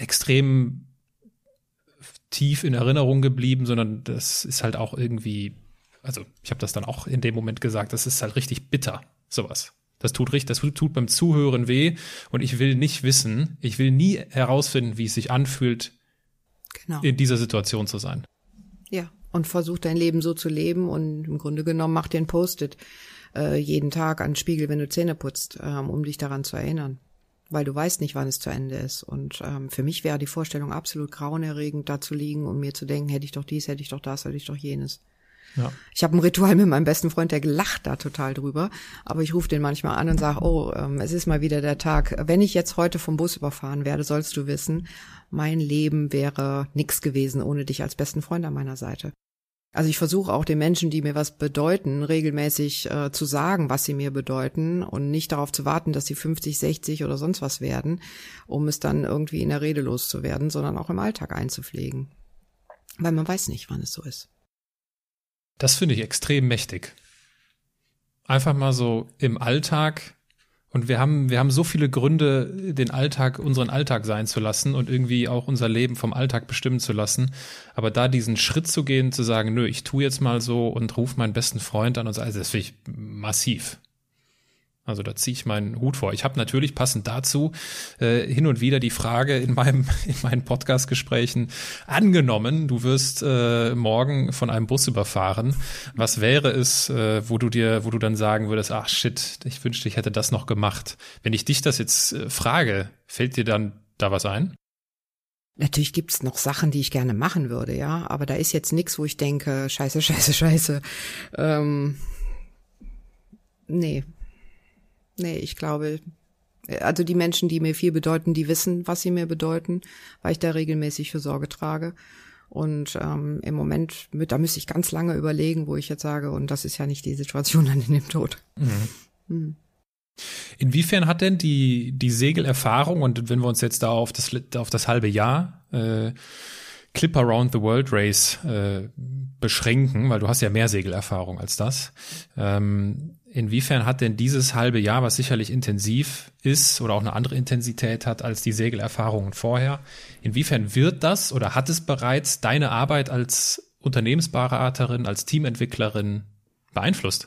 extrem tief in Erinnerung geblieben, sondern das ist halt auch irgendwie, also ich habe das dann auch in dem Moment gesagt, das ist halt richtig bitter, sowas. Das tut richtig, das tut beim Zuhören weh und ich will nicht wissen, ich will nie herausfinden, wie es sich anfühlt, genau. in dieser Situation zu sein. Ja, und versuch dein Leben so zu leben und im Grunde genommen mach dir ein Post-it äh, jeden Tag an den Spiegel, wenn du Zähne putzt, ähm, um dich daran zu erinnern weil du weißt nicht, wann es zu Ende ist. Und ähm, für mich wäre die Vorstellung absolut grauenerregend, da zu liegen und mir zu denken, hätte ich doch dies, hätte ich doch das, hätte ich doch jenes. Ja. Ich habe ein Ritual mit meinem besten Freund, der gelacht da total drüber. Aber ich rufe den manchmal an und sage, oh, ähm, es ist mal wieder der Tag. Wenn ich jetzt heute vom Bus überfahren werde, sollst du wissen, mein Leben wäre nix gewesen ohne dich als besten Freund an meiner Seite. Also ich versuche auch den Menschen, die mir was bedeuten, regelmäßig äh, zu sagen, was sie mir bedeuten und nicht darauf zu warten, dass sie 50, 60 oder sonst was werden, um es dann irgendwie in der Rede loszuwerden, sondern auch im Alltag einzupflegen. Weil man weiß nicht, wann es so ist. Das finde ich extrem mächtig. Einfach mal so im Alltag und wir haben, wir haben so viele Gründe, den Alltag, unseren Alltag sein zu lassen und irgendwie auch unser Leben vom Alltag bestimmen zu lassen. Aber da diesen Schritt zu gehen, zu sagen, nö, ich tu jetzt mal so und ruf meinen besten Freund an und so, also das finde ich massiv. Also da ziehe ich meinen Hut vor. Ich habe natürlich passend dazu äh, hin und wieder die Frage in meinem in meinen Podcast-Gesprächen angenommen, du wirst äh, morgen von einem Bus überfahren. Was wäre es, äh, wo du dir, wo du dann sagen würdest, ach shit, ich wünschte, ich hätte das noch gemacht. Wenn ich dich das jetzt äh, frage, fällt dir dann da was ein? Natürlich gibt's noch Sachen, die ich gerne machen würde, ja, aber da ist jetzt nichts, wo ich denke, scheiße, scheiße, scheiße. Ähm, nee, Nee, ich glaube, also die Menschen, die mir viel bedeuten, die wissen, was sie mir bedeuten, weil ich da regelmäßig für Sorge trage. Und ähm, im Moment, da müsste ich ganz lange überlegen, wo ich jetzt sage, und das ist ja nicht die Situation dann in dem Tod. Mhm. Mhm. Inwiefern hat denn die, die Segelerfahrung, und wenn wir uns jetzt da auf das, auf das halbe Jahr äh, Clip Around the World Race äh, beschränken, weil du hast ja mehr Segelerfahrung als das. Ähm, Inwiefern hat denn dieses halbe Jahr, was sicherlich intensiv ist oder auch eine andere Intensität hat als die Segelerfahrungen vorher, inwiefern wird das oder hat es bereits deine Arbeit als Unternehmensberaterin, als Teamentwicklerin beeinflusst?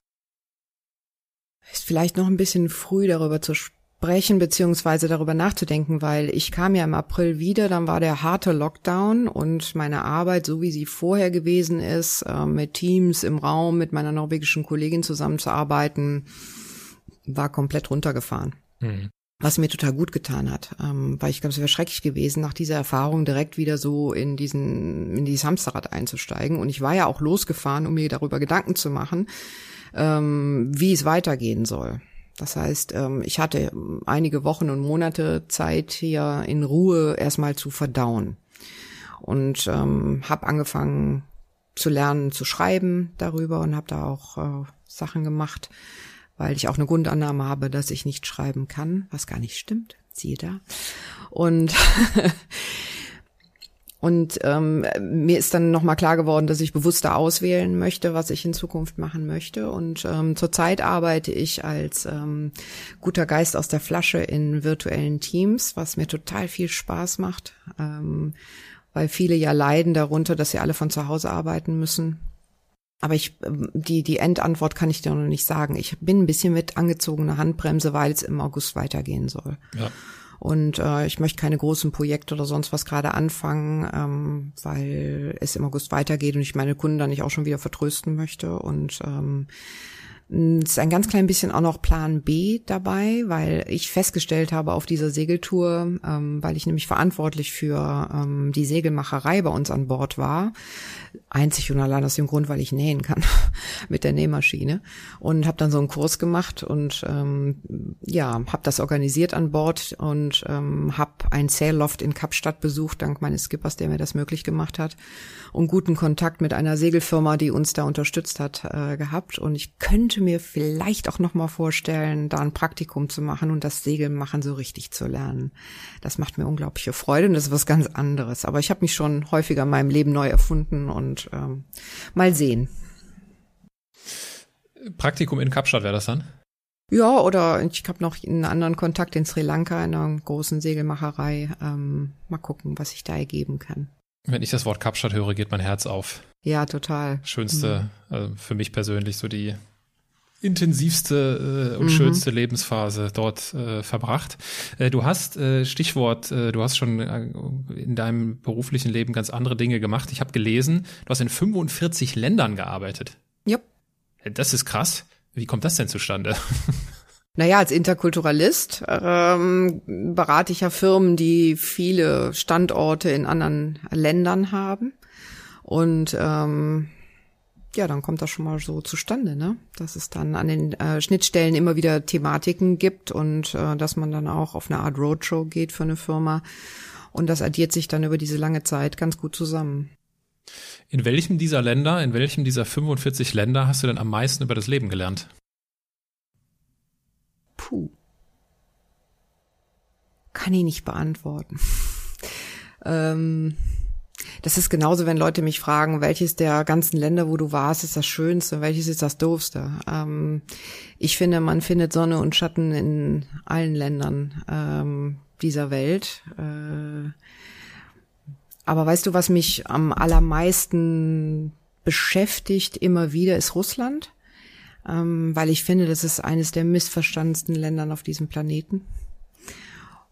Ist vielleicht noch ein bisschen früh darüber zu sprechen sprechen beziehungsweise darüber nachzudenken, weil ich kam ja im April wieder, dann war der harte Lockdown und meine Arbeit, so wie sie vorher gewesen ist, äh, mit Teams im Raum, mit meiner norwegischen Kollegin zusammenzuarbeiten, war komplett runtergefahren. Mhm. Was mir total gut getan hat, ähm, weil ich glaube, es wäre schrecklich gewesen, nach dieser Erfahrung direkt wieder so in diesen, in dieses Hamsterrad einzusteigen. Und ich war ja auch losgefahren, um mir darüber Gedanken zu machen, ähm, wie es weitergehen soll. Das heißt, ähm, ich hatte einige Wochen und Monate Zeit, hier in Ruhe erstmal zu verdauen. Und ähm, habe angefangen zu lernen, zu schreiben darüber und habe da auch äh, Sachen gemacht, weil ich auch eine Grundannahme habe, dass ich nicht schreiben kann, was gar nicht stimmt. Siehe da. Und Und ähm, mir ist dann nochmal klar geworden, dass ich bewusster auswählen möchte, was ich in Zukunft machen möchte. Und ähm, zurzeit arbeite ich als ähm, guter Geist aus der Flasche in virtuellen Teams, was mir total viel Spaß macht, ähm, weil viele ja leiden darunter, dass sie alle von zu Hause arbeiten müssen. Aber ich, ähm, die, die Endantwort kann ich dir noch nicht sagen. Ich bin ein bisschen mit angezogener Handbremse, weil es im August weitergehen soll. Ja. Und äh, ich möchte keine großen Projekte oder sonst was gerade anfangen, ähm, weil es im August weitergeht und ich meine Kunden dann nicht auch schon wieder vertrösten möchte. Und ähm, ist ein ganz klein bisschen auch noch Plan B dabei, weil ich festgestellt habe auf dieser Segeltour, ähm, weil ich nämlich verantwortlich für ähm, die Segelmacherei bei uns an Bord war, einzig und allein aus dem Grund, weil ich nähen kann mit der Nähmaschine und habe dann so einen Kurs gemacht und ähm, ja, habe das organisiert an Bord und ähm, habe ein Sailloft in Kapstadt besucht, dank meines Skippers, der mir das möglich gemacht hat und guten Kontakt mit einer Segelfirma, die uns da unterstützt hat, äh, gehabt und ich könnte mir vielleicht auch noch mal vorstellen, da ein Praktikum zu machen und das Segelmachen so richtig zu lernen. Das macht mir unglaubliche Freude und das ist was ganz anderes. Aber ich habe mich schon häufiger in meinem Leben neu erfunden und ähm, mal sehen. Praktikum in Kapstadt wäre das dann? Ja, oder ich habe noch einen anderen Kontakt in Sri Lanka in einer großen Segelmacherei. Ähm, mal gucken, was sich da ergeben kann. Wenn ich das Wort Kapstadt höre, geht mein Herz auf. Ja, total. Schönste, mhm. also für mich persönlich so die intensivste äh, und mhm. schönste Lebensphase dort äh, verbracht. Äh, du hast, äh, Stichwort, äh, du hast schon äh, in deinem beruflichen Leben ganz andere Dinge gemacht. Ich habe gelesen, du hast in 45 Ländern gearbeitet. Yep. Das ist krass. Wie kommt das denn zustande? Naja, als Interkulturalist ähm, berate ich ja Firmen, die viele Standorte in anderen Ländern haben. Und ähm, ja, dann kommt das schon mal so zustande, ne? Dass es dann an den äh, Schnittstellen immer wieder Thematiken gibt und äh, dass man dann auch auf eine Art Roadshow geht für eine Firma. Und das addiert sich dann über diese lange Zeit ganz gut zusammen. In welchem dieser Länder, in welchem dieser 45 Länder hast du denn am meisten über das Leben gelernt? Puh. Kann ich nicht beantworten. ähm das ist genauso, wenn Leute mich fragen, welches der ganzen Länder, wo du warst, ist das Schönste, welches ist das Doofste. Ähm, ich finde, man findet Sonne und Schatten in allen Ländern ähm, dieser Welt. Äh, aber weißt du, was mich am allermeisten beschäftigt immer wieder, ist Russland. Ähm, weil ich finde, das ist eines der missverstandensten Ländern auf diesem Planeten.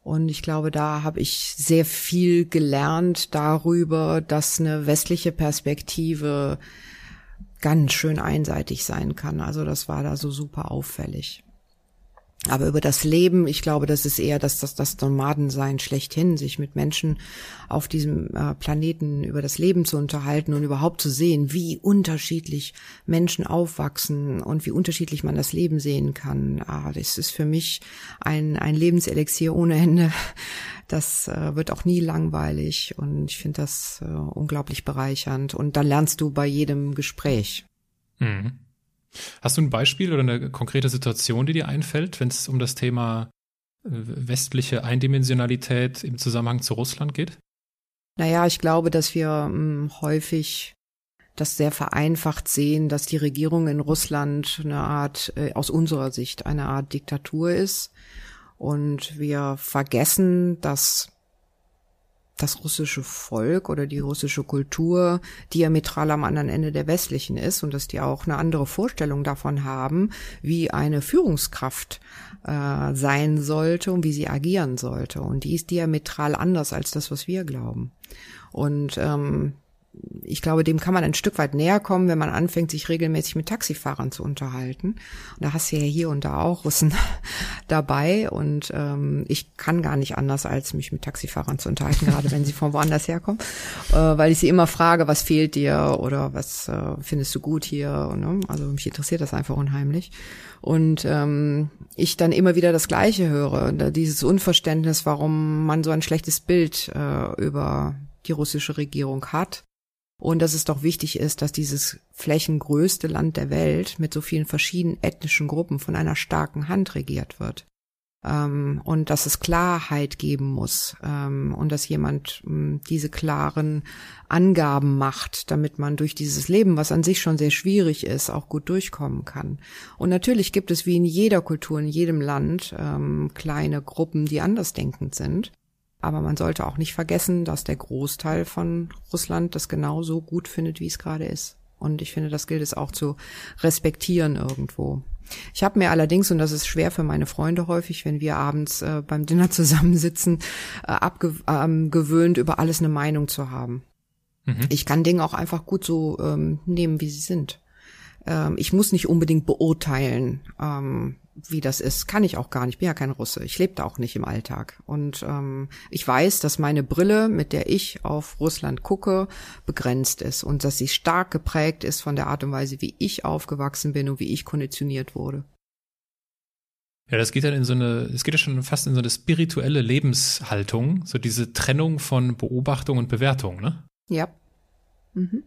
Und ich glaube, da habe ich sehr viel gelernt darüber, dass eine westliche Perspektive ganz schön einseitig sein kann. Also das war da so super auffällig. Aber über das Leben, ich glaube, das ist eher das, das, das Nomadensein schlechthin, sich mit Menschen auf diesem äh, Planeten über das Leben zu unterhalten und überhaupt zu sehen, wie unterschiedlich Menschen aufwachsen und wie unterschiedlich man das Leben sehen kann. Ah, das ist für mich ein, ein Lebenselixier ohne Ende. Das äh, wird auch nie langweilig und ich finde das äh, unglaublich bereichernd. Und dann lernst du bei jedem Gespräch. Mhm. Hast du ein Beispiel oder eine konkrete Situation, die dir einfällt, wenn es um das Thema äh, westliche Eindimensionalität im Zusammenhang zu Russland geht? Naja, ich glaube, dass wir hm, häufig das sehr vereinfacht sehen, dass die Regierung in Russland eine Art, äh, aus unserer Sicht, eine Art Diktatur ist. Und wir vergessen, dass das russische Volk oder die russische Kultur diametral am anderen Ende der westlichen ist und dass die auch eine andere Vorstellung davon haben, wie eine Führungskraft äh, sein sollte und wie sie agieren sollte. Und die ist diametral anders als das, was wir glauben. Und ähm, ich glaube, dem kann man ein Stück weit näher kommen, wenn man anfängt, sich regelmäßig mit Taxifahrern zu unterhalten. Und da hast du ja hier und da auch Russen dabei. Und ähm, ich kann gar nicht anders, als mich mit Taxifahrern zu unterhalten, gerade wenn sie von woanders herkommen. Äh, weil ich sie immer frage, was fehlt dir oder was äh, findest du gut hier? Ne? Also mich interessiert das einfach unheimlich. Und ähm, ich dann immer wieder das Gleiche höre, dieses Unverständnis, warum man so ein schlechtes Bild äh, über die russische Regierung hat und dass es doch wichtig ist, dass dieses flächengrößte Land der Welt mit so vielen verschiedenen ethnischen Gruppen von einer starken Hand regiert wird. ähm, und dass es Klarheit geben muss ähm, und dass jemand ähm, diese klaren Angaben macht, damit man durch dieses Leben, was an sich schon sehr schwierig ist, auch gut durchkommen kann. Und natürlich gibt es wie in jeder Kultur, in jedem Land ähm, kleine Gruppen, die andersdenkend sind. Aber man sollte auch nicht vergessen, dass der Großteil von Russland das genauso gut findet, wie es gerade ist. Und ich finde, das gilt es auch zu respektieren irgendwo. Ich habe mir allerdings, und das ist schwer für meine Freunde häufig, wenn wir abends äh, beim Dinner zusammensitzen, äh, abgewöhnt, ähm, über alles eine Meinung zu haben. Mhm. Ich kann Dinge auch einfach gut so ähm, nehmen, wie sie sind. Ähm, ich muss nicht unbedingt beurteilen, ähm, wie das ist, kann ich auch gar nicht. Ich bin ja kein Russe. Ich lebe da auch nicht im Alltag. Und ähm, ich weiß, dass meine Brille, mit der ich auf Russland gucke, begrenzt ist und dass sie stark geprägt ist von der Art und Weise, wie ich aufgewachsen bin und wie ich konditioniert wurde. Ja, das geht dann in so eine, es geht ja schon fast in so eine spirituelle Lebenshaltung, so diese Trennung von Beobachtung und Bewertung, ne? Ja. Mhm.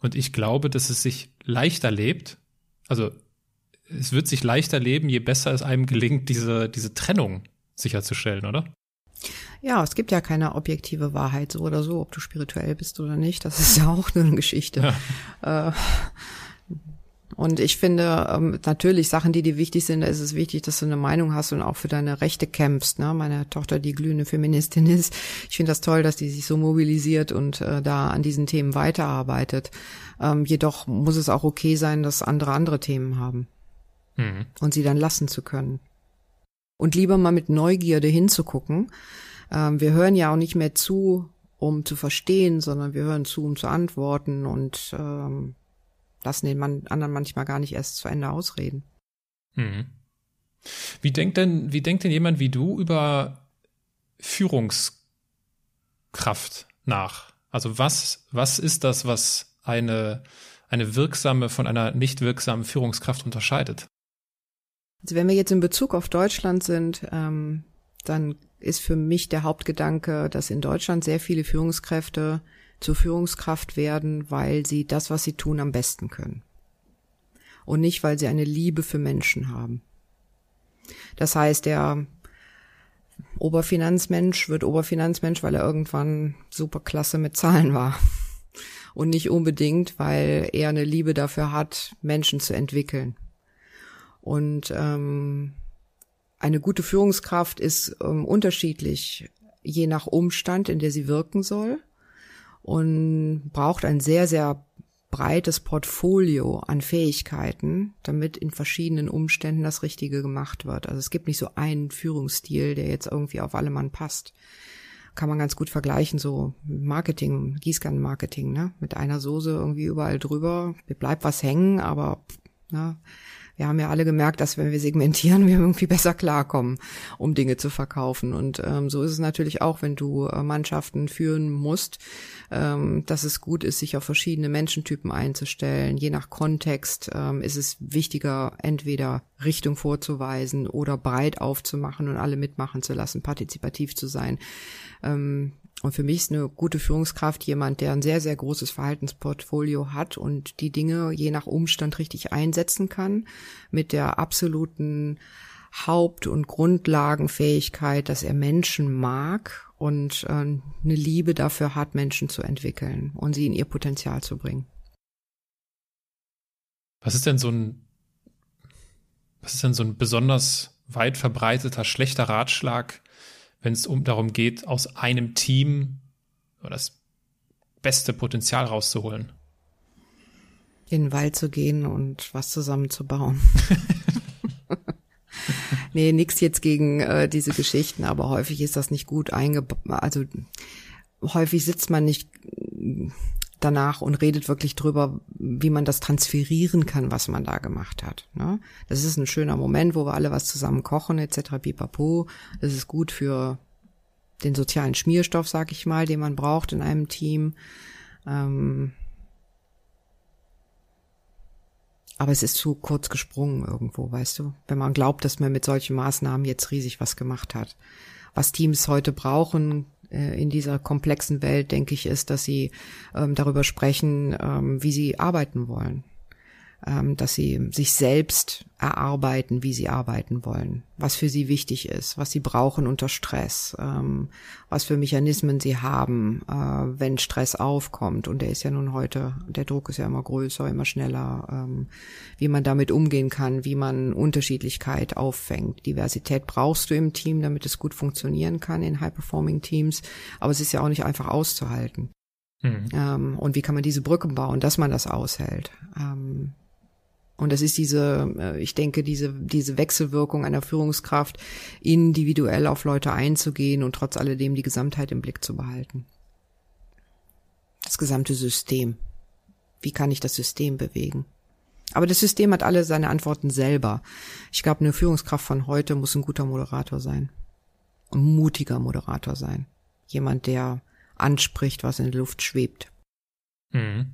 Und ich glaube, dass es sich leichter lebt, also es wird sich leichter leben, je besser es einem gelingt, diese, diese Trennung sicherzustellen, oder? Ja, es gibt ja keine objektive Wahrheit, so oder so, ob du spirituell bist oder nicht. Das ist ja auch nur eine Geschichte. Ja. Äh, und ich finde, ähm, natürlich Sachen, die dir wichtig sind, da ist es wichtig, dass du eine Meinung hast und auch für deine Rechte kämpfst. Ne? Meine Tochter, die glühende Feministin ist, ich finde das toll, dass die sich so mobilisiert und äh, da an diesen Themen weiterarbeitet. Ähm, jedoch muss es auch okay sein, dass andere andere Themen haben mhm. und sie dann lassen zu können. Und lieber mal mit Neugierde hinzugucken. Ähm, wir hören ja auch nicht mehr zu, um zu verstehen, sondern wir hören zu, um zu antworten und ähm, lassen den Mann, anderen manchmal gar nicht erst zu Ende ausreden. Mhm. Wie denkt denn, wie denkt denn jemand wie du über Führungskraft nach? Also was, was ist das, was eine, eine wirksame von einer nicht wirksamen Führungskraft unterscheidet? Also wenn wir jetzt in Bezug auf Deutschland sind, ähm, dann ist für mich der Hauptgedanke, dass in Deutschland sehr viele Führungskräfte zur Führungskraft werden, weil sie das, was sie tun, am besten können. Und nicht, weil sie eine Liebe für Menschen haben. Das heißt, der Oberfinanzmensch wird Oberfinanzmensch, weil er irgendwann super klasse mit Zahlen war. Und nicht unbedingt, weil er eine Liebe dafür hat, Menschen zu entwickeln. Und ähm, eine gute Führungskraft ist ähm, unterschiedlich, je nach Umstand, in der sie wirken soll und braucht ein sehr, sehr breites Portfolio an Fähigkeiten, damit in verschiedenen Umständen das Richtige gemacht wird. Also es gibt nicht so einen Führungsstil, der jetzt irgendwie auf alle Mann passt. Kann man ganz gut vergleichen, so Marketing, Gießkannenmarketing, ne? Mit einer Soße irgendwie überall drüber. Bleibt was hängen, aber ne? Wir haben ja alle gemerkt, dass wenn wir segmentieren, wir irgendwie besser klarkommen, um Dinge zu verkaufen. Und ähm, so ist es natürlich auch, wenn du äh, Mannschaften führen musst, ähm, dass es gut ist, sich auf verschiedene Menschentypen einzustellen. Je nach Kontext ähm, ist es wichtiger, entweder Richtung vorzuweisen oder breit aufzumachen und alle mitmachen zu lassen, partizipativ zu sein. Ähm, und für mich ist eine gute Führungskraft jemand, der ein sehr, sehr großes Verhaltensportfolio hat und die Dinge je nach Umstand richtig einsetzen kann, mit der absoluten Haupt- und Grundlagenfähigkeit, dass er Menschen mag und äh, eine Liebe dafür hat, Menschen zu entwickeln und sie in ihr Potenzial zu bringen. Was ist denn so ein, was ist denn so ein besonders weit verbreiteter schlechter Ratschlag, wenn es um darum geht, aus einem Team das beste Potenzial rauszuholen. In den Wald zu gehen und was zusammenzubauen. nee, nix jetzt gegen äh, diese Geschichten, aber häufig ist das nicht gut eingebaut. Also häufig sitzt man nicht danach und redet wirklich drüber, wie man das transferieren kann, was man da gemacht hat. Ne? Das ist ein schöner Moment, wo wir alle was zusammen kochen etc. Pipapo. Das ist gut für den sozialen Schmierstoff, sag ich mal, den man braucht in einem Team. Ähm aber es ist zu kurz gesprungen irgendwo, weißt du, wenn man glaubt, dass man mit solchen Maßnahmen jetzt riesig was gemacht hat. Was Teams heute brauchen, in dieser komplexen Welt, denke ich, ist, dass sie ähm, darüber sprechen, ähm, wie sie arbeiten wollen. Ähm, dass sie sich selbst erarbeiten, wie sie arbeiten wollen, was für sie wichtig ist, was sie brauchen unter Stress, ähm, was für Mechanismen sie haben, äh, wenn Stress aufkommt. Und der ist ja nun heute, der Druck ist ja immer größer, immer schneller, ähm, wie man damit umgehen kann, wie man Unterschiedlichkeit auffängt. Diversität brauchst du im Team, damit es gut funktionieren kann in High-Performing-Teams, aber es ist ja auch nicht einfach auszuhalten. Mhm. Und wie kann man diese Brücke bauen, dass man das aushält? Und das ist diese, äh, ich denke, diese, diese Wechselwirkung einer Führungskraft, individuell auf Leute einzugehen und trotz alledem die Gesamtheit im Blick zu behalten. Das gesamte System. Wie kann ich das System bewegen? Aber das System hat alle seine Antworten selber. Ich glaube, eine Führungskraft von heute muss ein guter Moderator sein. Ein mutiger Moderator sein. Jemand, der anspricht, was in der Luft schwebt. Mhm.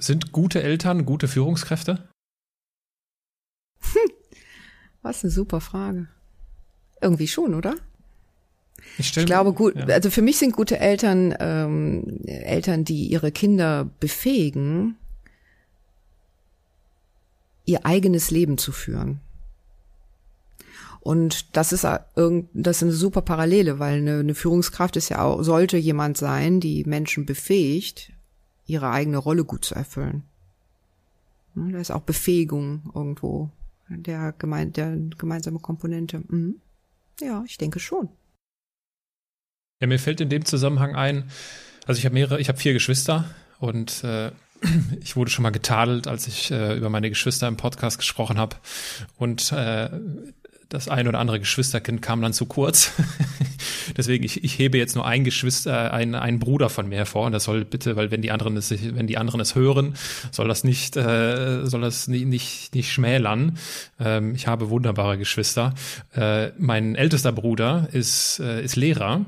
Sind gute Eltern gute Führungskräfte? Hm, was eine super Frage. Irgendwie schon, oder? Ich, ich glaube gut, ja. also für mich sind gute Eltern ähm, Eltern, die ihre Kinder befähigen, ihr eigenes Leben zu führen. Und das ist das ist eine super Parallele, weil eine, eine Führungskraft ist ja auch, sollte jemand sein, die Menschen befähigt, ihre eigene Rolle gut zu erfüllen. Da ist auch Befähigung irgendwo der, gemein, der gemeinsame Komponente. Mhm. Ja, ich denke schon. Ja, mir fällt in dem Zusammenhang ein, also ich habe mehrere, ich habe vier Geschwister und äh, ich wurde schon mal getadelt, als ich äh, über meine Geschwister im Podcast gesprochen habe. Und äh, das ein oder andere Geschwisterkind kam dann zu kurz. Deswegen, ich, ich hebe jetzt nur ein Geschwister, äh, ein, einen Bruder von mir hervor. Und das soll bitte, weil wenn die anderen es, wenn die anderen es hören, soll das nicht, äh, soll das nicht, nicht, nicht schmälern. Ähm, ich habe wunderbare Geschwister. Äh, mein ältester Bruder ist, äh, ist Lehrer.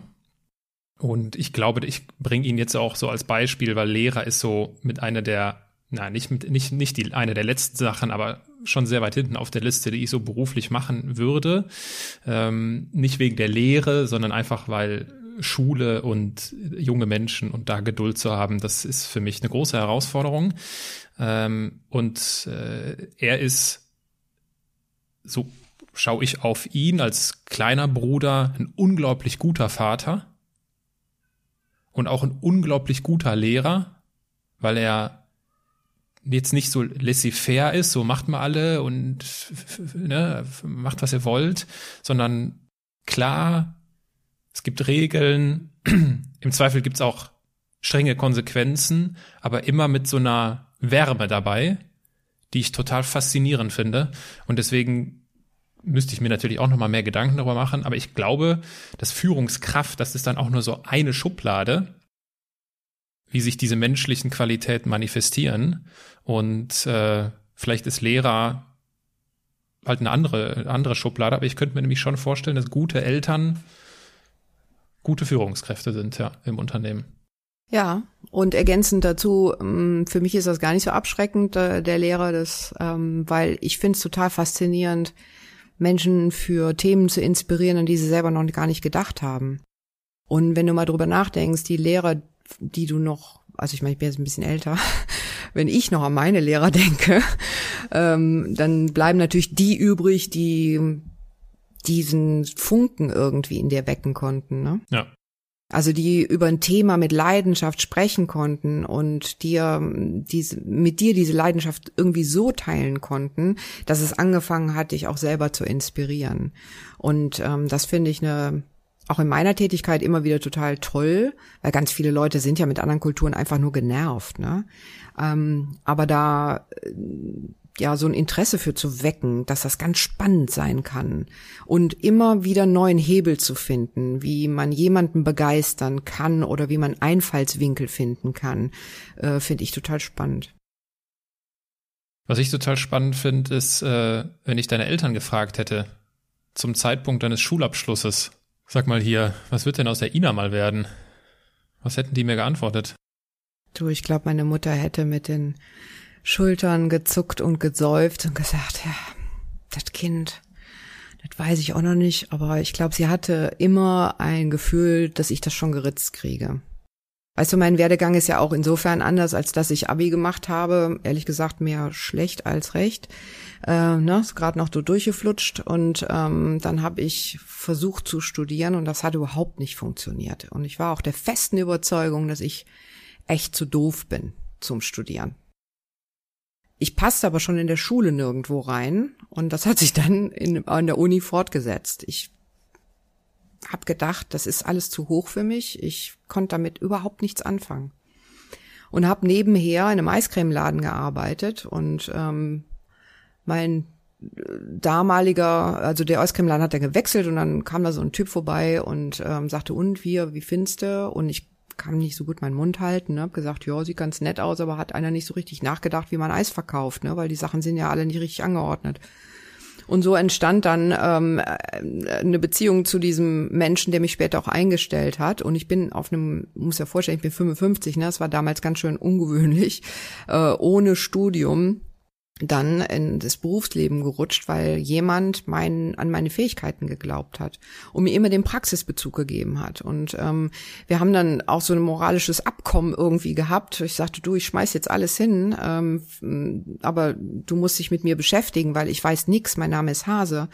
Und ich glaube, ich bringe ihn jetzt auch so als Beispiel, weil Lehrer ist so mit einer der Nein, nicht, mit, nicht, nicht die, eine der letzten Sachen, aber schon sehr weit hinten auf der Liste, die ich so beruflich machen würde. Ähm, nicht wegen der Lehre, sondern einfach, weil Schule und junge Menschen und da Geduld zu haben, das ist für mich eine große Herausforderung. Ähm, und äh, er ist, so schaue ich auf ihn als kleiner Bruder, ein unglaublich guter Vater und auch ein unglaublich guter Lehrer, weil er jetzt nicht so laissez-faire ist, so macht mal alle und ne, macht, was ihr wollt, sondern klar, es gibt Regeln, im Zweifel gibt's auch strenge Konsequenzen, aber immer mit so einer Wärme dabei, die ich total faszinierend finde. Und deswegen müsste ich mir natürlich auch nochmal mehr Gedanken darüber machen, aber ich glaube, dass Führungskraft, das ist dann auch nur so eine Schublade, wie sich diese menschlichen Qualitäten manifestieren. Und äh, vielleicht ist Lehrer halt eine andere, andere Schublade, aber ich könnte mir nämlich schon vorstellen, dass gute Eltern gute Führungskräfte sind, ja, im Unternehmen. Ja, und ergänzend dazu, ähm, für mich ist das gar nicht so abschreckend, äh, der Lehrer, das, ähm, weil ich finde es total faszinierend, Menschen für Themen zu inspirieren, an die sie selber noch gar nicht gedacht haben. Und wenn du mal drüber nachdenkst, die Lehrer, die du noch, also ich meine, ich bin jetzt ein bisschen älter, wenn ich noch an meine Lehrer denke, ähm, dann bleiben natürlich die übrig, die diesen Funken irgendwie in dir wecken konnten. Ne? Ja. Also die über ein Thema mit Leidenschaft sprechen konnten und dir diese, mit dir diese Leidenschaft irgendwie so teilen konnten, dass es angefangen hat, dich auch selber zu inspirieren. Und ähm, das finde ich eine auch in meiner Tätigkeit immer wieder total toll, weil ganz viele Leute sind ja mit anderen Kulturen einfach nur genervt, ne? Ähm, aber da äh, ja so ein Interesse für zu wecken, dass das ganz spannend sein kann und immer wieder neuen Hebel zu finden, wie man jemanden begeistern kann oder wie man Einfallswinkel finden kann, äh, finde ich total spannend. Was ich total spannend finde, ist, äh, wenn ich deine Eltern gefragt hätte, zum Zeitpunkt deines Schulabschlusses, Sag mal hier, was wird denn aus der Ina mal werden? Was hätten die mir geantwortet? Du, ich glaube, meine Mutter hätte mit den Schultern gezuckt und gesäuft und gesagt, ja, das Kind, das weiß ich auch noch nicht, aber ich glaube, sie hatte immer ein Gefühl, dass ich das schon geritzt kriege. Weißt du, mein Werdegang ist ja auch insofern anders, als dass ich Abi gemacht habe. Ehrlich gesagt mehr schlecht als recht. Äh, ne, ist gerade noch so durchgeflutscht und ähm, dann habe ich versucht zu studieren und das hat überhaupt nicht funktioniert. Und ich war auch der festen Überzeugung, dass ich echt zu doof bin zum Studieren. Ich passte aber schon in der Schule nirgendwo rein und das hat sich dann in, an der Uni fortgesetzt. Ich habe gedacht, das ist alles zu hoch für mich. Ich konnte damit überhaupt nichts anfangen. Und habe nebenher in einem Eiscremeladen gearbeitet und ähm, mein damaliger, also der Eiscremeladen hat er gewechselt und dann kam da so ein Typ vorbei und ähm, sagte, und wie, wie findest du? Und ich kann nicht so gut meinen Mund halten, ne? hab gesagt, ja, sieht ganz nett aus, aber hat einer nicht so richtig nachgedacht, wie man Eis verkauft, ne? weil die Sachen sind ja alle nicht richtig angeordnet. Und so entstand dann ähm, eine Beziehung zu diesem Menschen, der mich später auch eingestellt hat. Und ich bin auf einem, muss ja vorstellen, ich bin 55, ne? Das war damals ganz schön ungewöhnlich, äh, ohne Studium dann in das Berufsleben gerutscht, weil jemand mein, an meine Fähigkeiten geglaubt hat und mir immer den Praxisbezug gegeben hat. Und ähm, wir haben dann auch so ein moralisches Abkommen irgendwie gehabt. Ich sagte, du, ich schmeiß jetzt alles hin, ähm, aber du musst dich mit mir beschäftigen, weil ich weiß nix, mein Name ist Hase.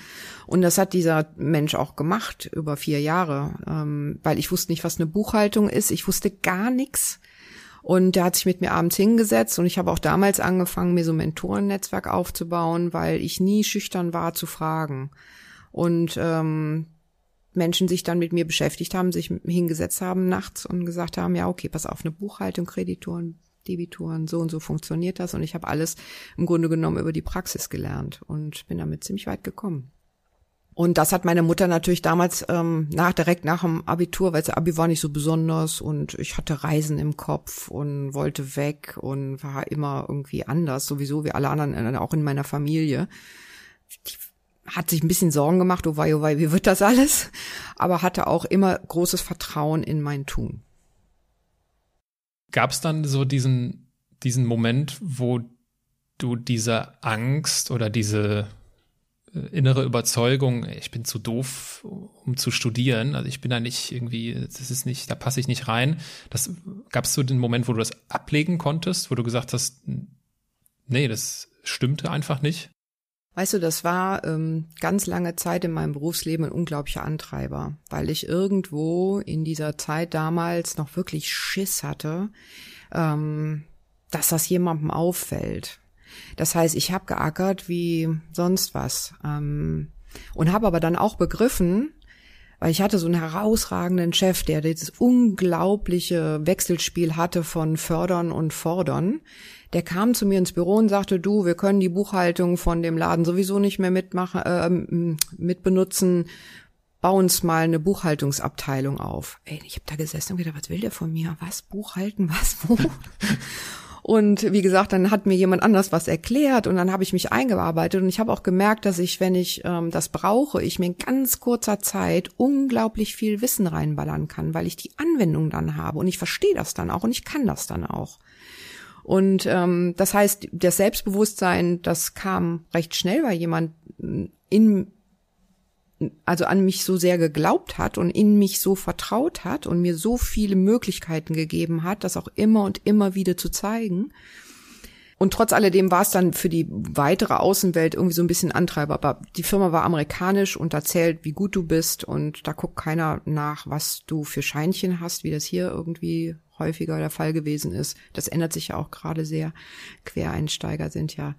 Und das hat dieser Mensch auch gemacht über vier Jahre, ähm, weil ich wusste nicht, was eine Buchhaltung ist. Ich wusste gar nichts. Und der hat sich mit mir abends hingesetzt und ich habe auch damals angefangen, mir so ein Mentorennetzwerk aufzubauen, weil ich nie schüchtern war zu fragen. Und ähm, Menschen sich dann mit mir beschäftigt haben, sich hingesetzt haben nachts und gesagt haben, ja, okay, pass auf, eine Buchhaltung, Kreditoren, Debitoren, so und so funktioniert das. Und ich habe alles im Grunde genommen über die Praxis gelernt und bin damit ziemlich weit gekommen. Und das hat meine Mutter natürlich damals ähm, nach direkt nach dem Abitur, weil das Abi war nicht so besonders und ich hatte Reisen im Kopf und wollte weg und war immer irgendwie anders, sowieso wie alle anderen, äh, auch in meiner Familie. Die hat sich ein bisschen Sorgen gemacht, oh wei, oh wei, wie wird das alles? Aber hatte auch immer großes Vertrauen in mein Tun. Gab es dann so diesen, diesen Moment, wo du diese Angst oder diese innere Überzeugung, ich bin zu doof, um zu studieren. Also ich bin da nicht irgendwie, das ist nicht, da passe ich nicht rein. Das gab es so den Moment, wo du das ablegen konntest, wo du gesagt hast, nee, das stimmte einfach nicht. Weißt du, das war ähm, ganz lange Zeit in meinem Berufsleben ein unglaublicher Antreiber, weil ich irgendwo in dieser Zeit damals noch wirklich Schiss hatte, ähm, dass das jemandem auffällt. Das heißt, ich habe geackert wie sonst was ähm, und habe aber dann auch begriffen, weil ich hatte so einen herausragenden Chef, der dieses unglaubliche Wechselspiel hatte von fördern und fordern. Der kam zu mir ins Büro und sagte, du, wir können die Buchhaltung von dem Laden sowieso nicht mehr mitmachen, äh, mitbenutzen. Bau uns mal eine Buchhaltungsabteilung auf. Ey, ich habe da gesessen und gedacht, was will der von mir? Was Buchhalten? Was wo? Und wie gesagt, dann hat mir jemand anders was erklärt und dann habe ich mich eingearbeitet und ich habe auch gemerkt, dass ich, wenn ich ähm, das brauche, ich mir in ganz kurzer Zeit unglaublich viel Wissen reinballern kann, weil ich die Anwendung dann habe und ich verstehe das dann auch und ich kann das dann auch. Und ähm, das heißt, das Selbstbewusstsein, das kam recht schnell, weil jemand in also an mich so sehr geglaubt hat und in mich so vertraut hat und mir so viele Möglichkeiten gegeben hat, das auch immer und immer wieder zu zeigen. Und trotz alledem war es dann für die weitere Außenwelt irgendwie so ein bisschen Antreiber. Aber die Firma war amerikanisch und da zählt, wie gut du bist und da guckt keiner nach, was du für Scheinchen hast, wie das hier irgendwie häufiger der Fall gewesen ist. Das ändert sich ja auch gerade sehr. Quereinsteiger sind ja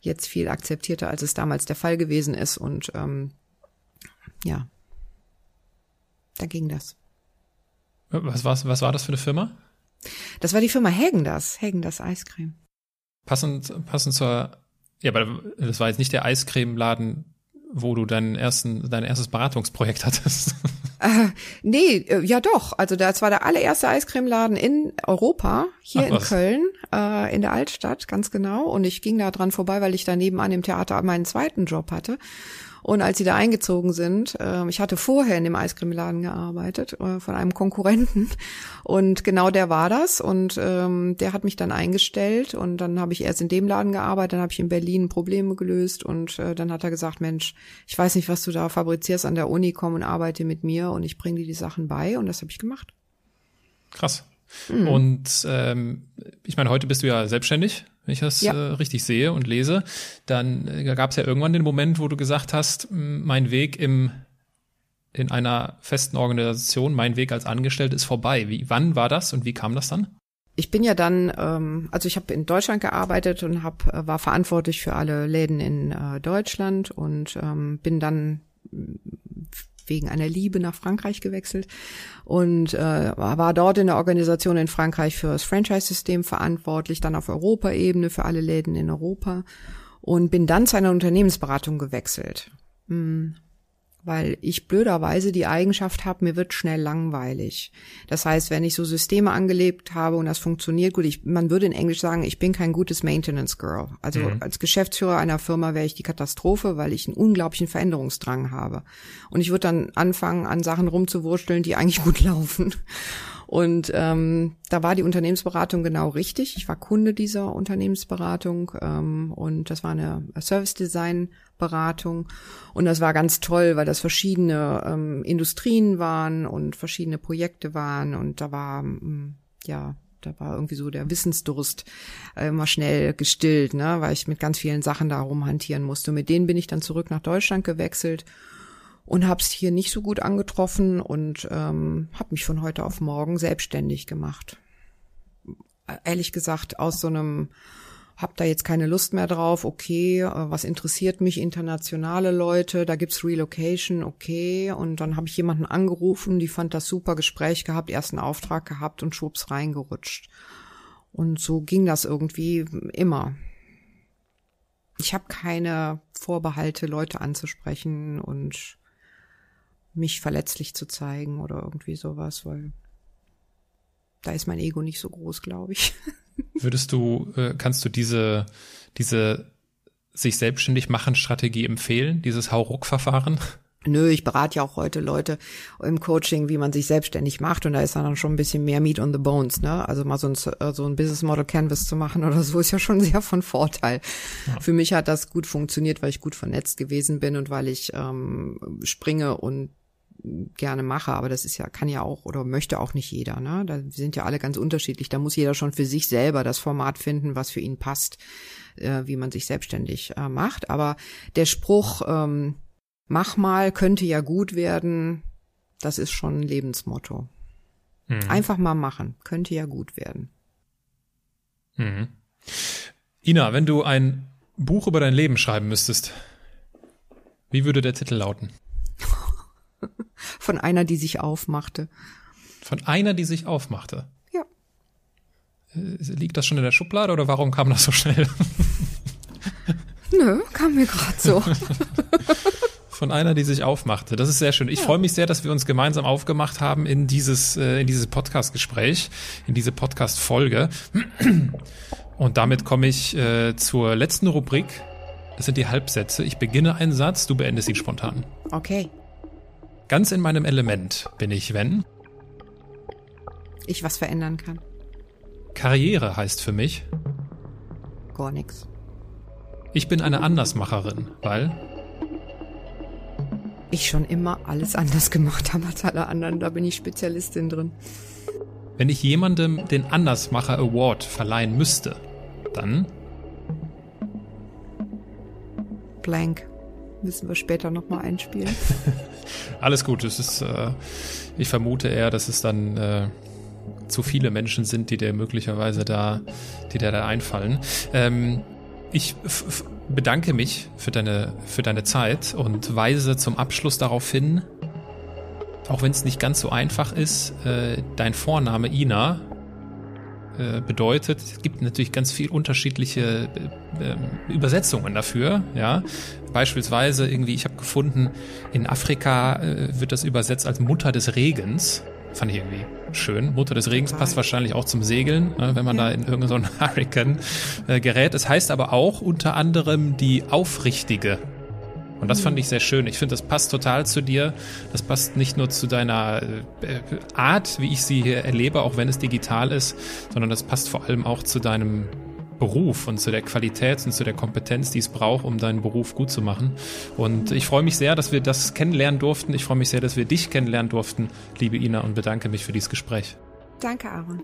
jetzt viel akzeptierter, als es damals der Fall gewesen ist und ähm, ja, da ging das. Was, was, was war das für eine Firma? Das war die Firma Hägendas, Hägendas Eiscreme. Passend, passend zur, ja, aber das war jetzt nicht der Eiscremeladen, wo du deinen ersten, dein erstes Beratungsprojekt hattest. Äh, nee, äh, ja doch. Also das war der allererste Eiscremeladen in Europa, hier Ach, in was? Köln, äh, in der Altstadt, ganz genau. Und ich ging da dran vorbei, weil ich daneben an dem Theater meinen zweiten Job hatte. Und als sie da eingezogen sind, äh, ich hatte vorher in dem Eiscremeladen gearbeitet, äh, von einem Konkurrenten. Und genau der war das. Und ähm, der hat mich dann eingestellt. Und dann habe ich erst in dem Laden gearbeitet, dann habe ich in Berlin Probleme gelöst. Und äh, dann hat er gesagt, Mensch, ich weiß nicht, was du da fabrizierst an der Uni, komm und arbeite mit mir und ich bringe dir die Sachen bei. Und das habe ich gemacht. Krass. Mhm. Und ähm, ich meine, heute bist du ja selbstständig, wenn ich das ja. äh, richtig sehe und lese. Dann äh, gab es ja irgendwann den Moment, wo du gesagt hast, mein Weg im in einer festen Organisation, mein Weg als Angestellte ist vorbei. Wie, wann war das und wie kam das dann? Ich bin ja dann, ähm, also ich habe in Deutschland gearbeitet und hab, äh, war verantwortlich für alle Läden in äh, Deutschland und ähm, bin dann wegen einer Liebe nach Frankreich gewechselt und äh, war dort in der Organisation in Frankreich für das Franchise-System verantwortlich, dann auf Europaebene für alle Läden in Europa und bin dann zu einer Unternehmensberatung gewechselt. Hm weil ich blöderweise die Eigenschaft habe, mir wird schnell langweilig. Das heißt, wenn ich so Systeme angelegt habe und das funktioniert gut, ich, man würde in Englisch sagen, ich bin kein gutes Maintenance Girl. Also mhm. als Geschäftsführer einer Firma wäre ich die Katastrophe, weil ich einen unglaublichen Veränderungsdrang habe. Und ich würde dann anfangen, an Sachen rumzuwursteln, die eigentlich gut laufen. Und ähm, da war die Unternehmensberatung genau richtig. Ich war Kunde dieser Unternehmensberatung ähm, und das war eine Service Design Beratung und das war ganz toll, weil das verschiedene ähm, Industrien waren und verschiedene Projekte waren und da war ähm, ja da war irgendwie so der Wissensdurst äh, immer schnell gestillt, ne, weil ich mit ganz vielen Sachen da rumhantieren musste. Mit denen bin ich dann zurück nach Deutschland gewechselt und habe es hier nicht so gut angetroffen und ähm, habe mich von heute auf morgen selbstständig gemacht. Ehrlich gesagt, aus so einem hab da jetzt keine Lust mehr drauf, okay, äh, was interessiert mich, internationale Leute, da gibt's Relocation, okay. Und dann habe ich jemanden angerufen, die fand das super Gespräch gehabt, ersten Auftrag gehabt und schwupps reingerutscht. Und so ging das irgendwie immer. Ich habe keine Vorbehalte, Leute anzusprechen und mich verletzlich zu zeigen oder irgendwie sowas, weil da ist mein Ego nicht so groß, glaube ich. Würdest du, äh, kannst du diese, diese sich selbstständig machen Strategie empfehlen, dieses Hauruck-Verfahren? Nö, ich berate ja auch heute Leute im Coaching, wie man sich selbstständig macht und da ist dann schon ein bisschen mehr Meat on the Bones, ne? Also mal so ein, äh, so ein Business Model Canvas zu machen oder so ist ja schon sehr von Vorteil. Ja. Für mich hat das gut funktioniert, weil ich gut vernetzt gewesen bin und weil ich ähm, springe und gerne mache, aber das ist ja, kann ja auch oder möchte auch nicht jeder, ne? Da sind ja alle ganz unterschiedlich. Da muss jeder schon für sich selber das Format finden, was für ihn passt, äh, wie man sich selbstständig äh, macht. Aber der Spruch, ähm, mach mal, könnte ja gut werden, das ist schon ein Lebensmotto. Mhm. Einfach mal machen, könnte ja gut werden. Mhm. Ina, wenn du ein Buch über dein Leben schreiben müsstest, wie würde der Titel lauten? Von einer, die sich aufmachte. Von einer, die sich aufmachte? Ja. Äh, liegt das schon in der Schublade oder warum kam das so schnell? Nö, kam mir gerade so. Von einer, die sich aufmachte. Das ist sehr schön. Ich ja. freue mich sehr, dass wir uns gemeinsam aufgemacht haben in dieses, äh, in dieses Podcast-Gespräch, in diese Podcast-Folge. Und damit komme ich äh, zur letzten Rubrik. Das sind die Halbsätze. Ich beginne einen Satz, du beendest ihn spontan. Okay. Ganz in meinem Element bin ich, wenn ich was verändern kann. Karriere heißt für mich gar nichts. Ich bin eine Andersmacherin, weil ich schon immer alles anders gemacht habe als alle anderen. Da bin ich Spezialistin drin. Wenn ich jemandem den Andersmacher Award verleihen müsste, dann blank müssen wir später nochmal einspielen. Alles gut. Es ist, äh, ich vermute eher, dass es dann äh, zu viele Menschen sind, die dir möglicherweise da, die dir da einfallen. Ähm, ich bedanke mich für deine, für deine Zeit und weise zum Abschluss darauf hin, auch wenn es nicht ganz so einfach ist, äh, dein Vorname Ina äh, bedeutet. Es gibt natürlich ganz viel unterschiedliche äh, äh, Übersetzungen dafür. Ja, beispielsweise irgendwie, ich habe gefunden, in Afrika äh, wird das übersetzt als Mutter des Regens. Fand ich irgendwie schön. Mutter des Regens passt wahrscheinlich auch zum Segeln, ne, wenn man da in irgendeinen so Hurricane äh, gerät. Es heißt aber auch unter anderem die Aufrichtige und das fand ich sehr schön. Ich finde, das passt total zu dir. Das passt nicht nur zu deiner äh, Art, wie ich sie hier erlebe, auch wenn es digital ist, sondern das passt vor allem auch zu deinem Beruf und zu der Qualität und zu der Kompetenz, die es braucht, um deinen Beruf gut zu machen. Und ich freue mich sehr, dass wir das kennenlernen durften. Ich freue mich sehr, dass wir dich kennenlernen durften, liebe Ina, und bedanke mich für dieses Gespräch. Danke, Aaron.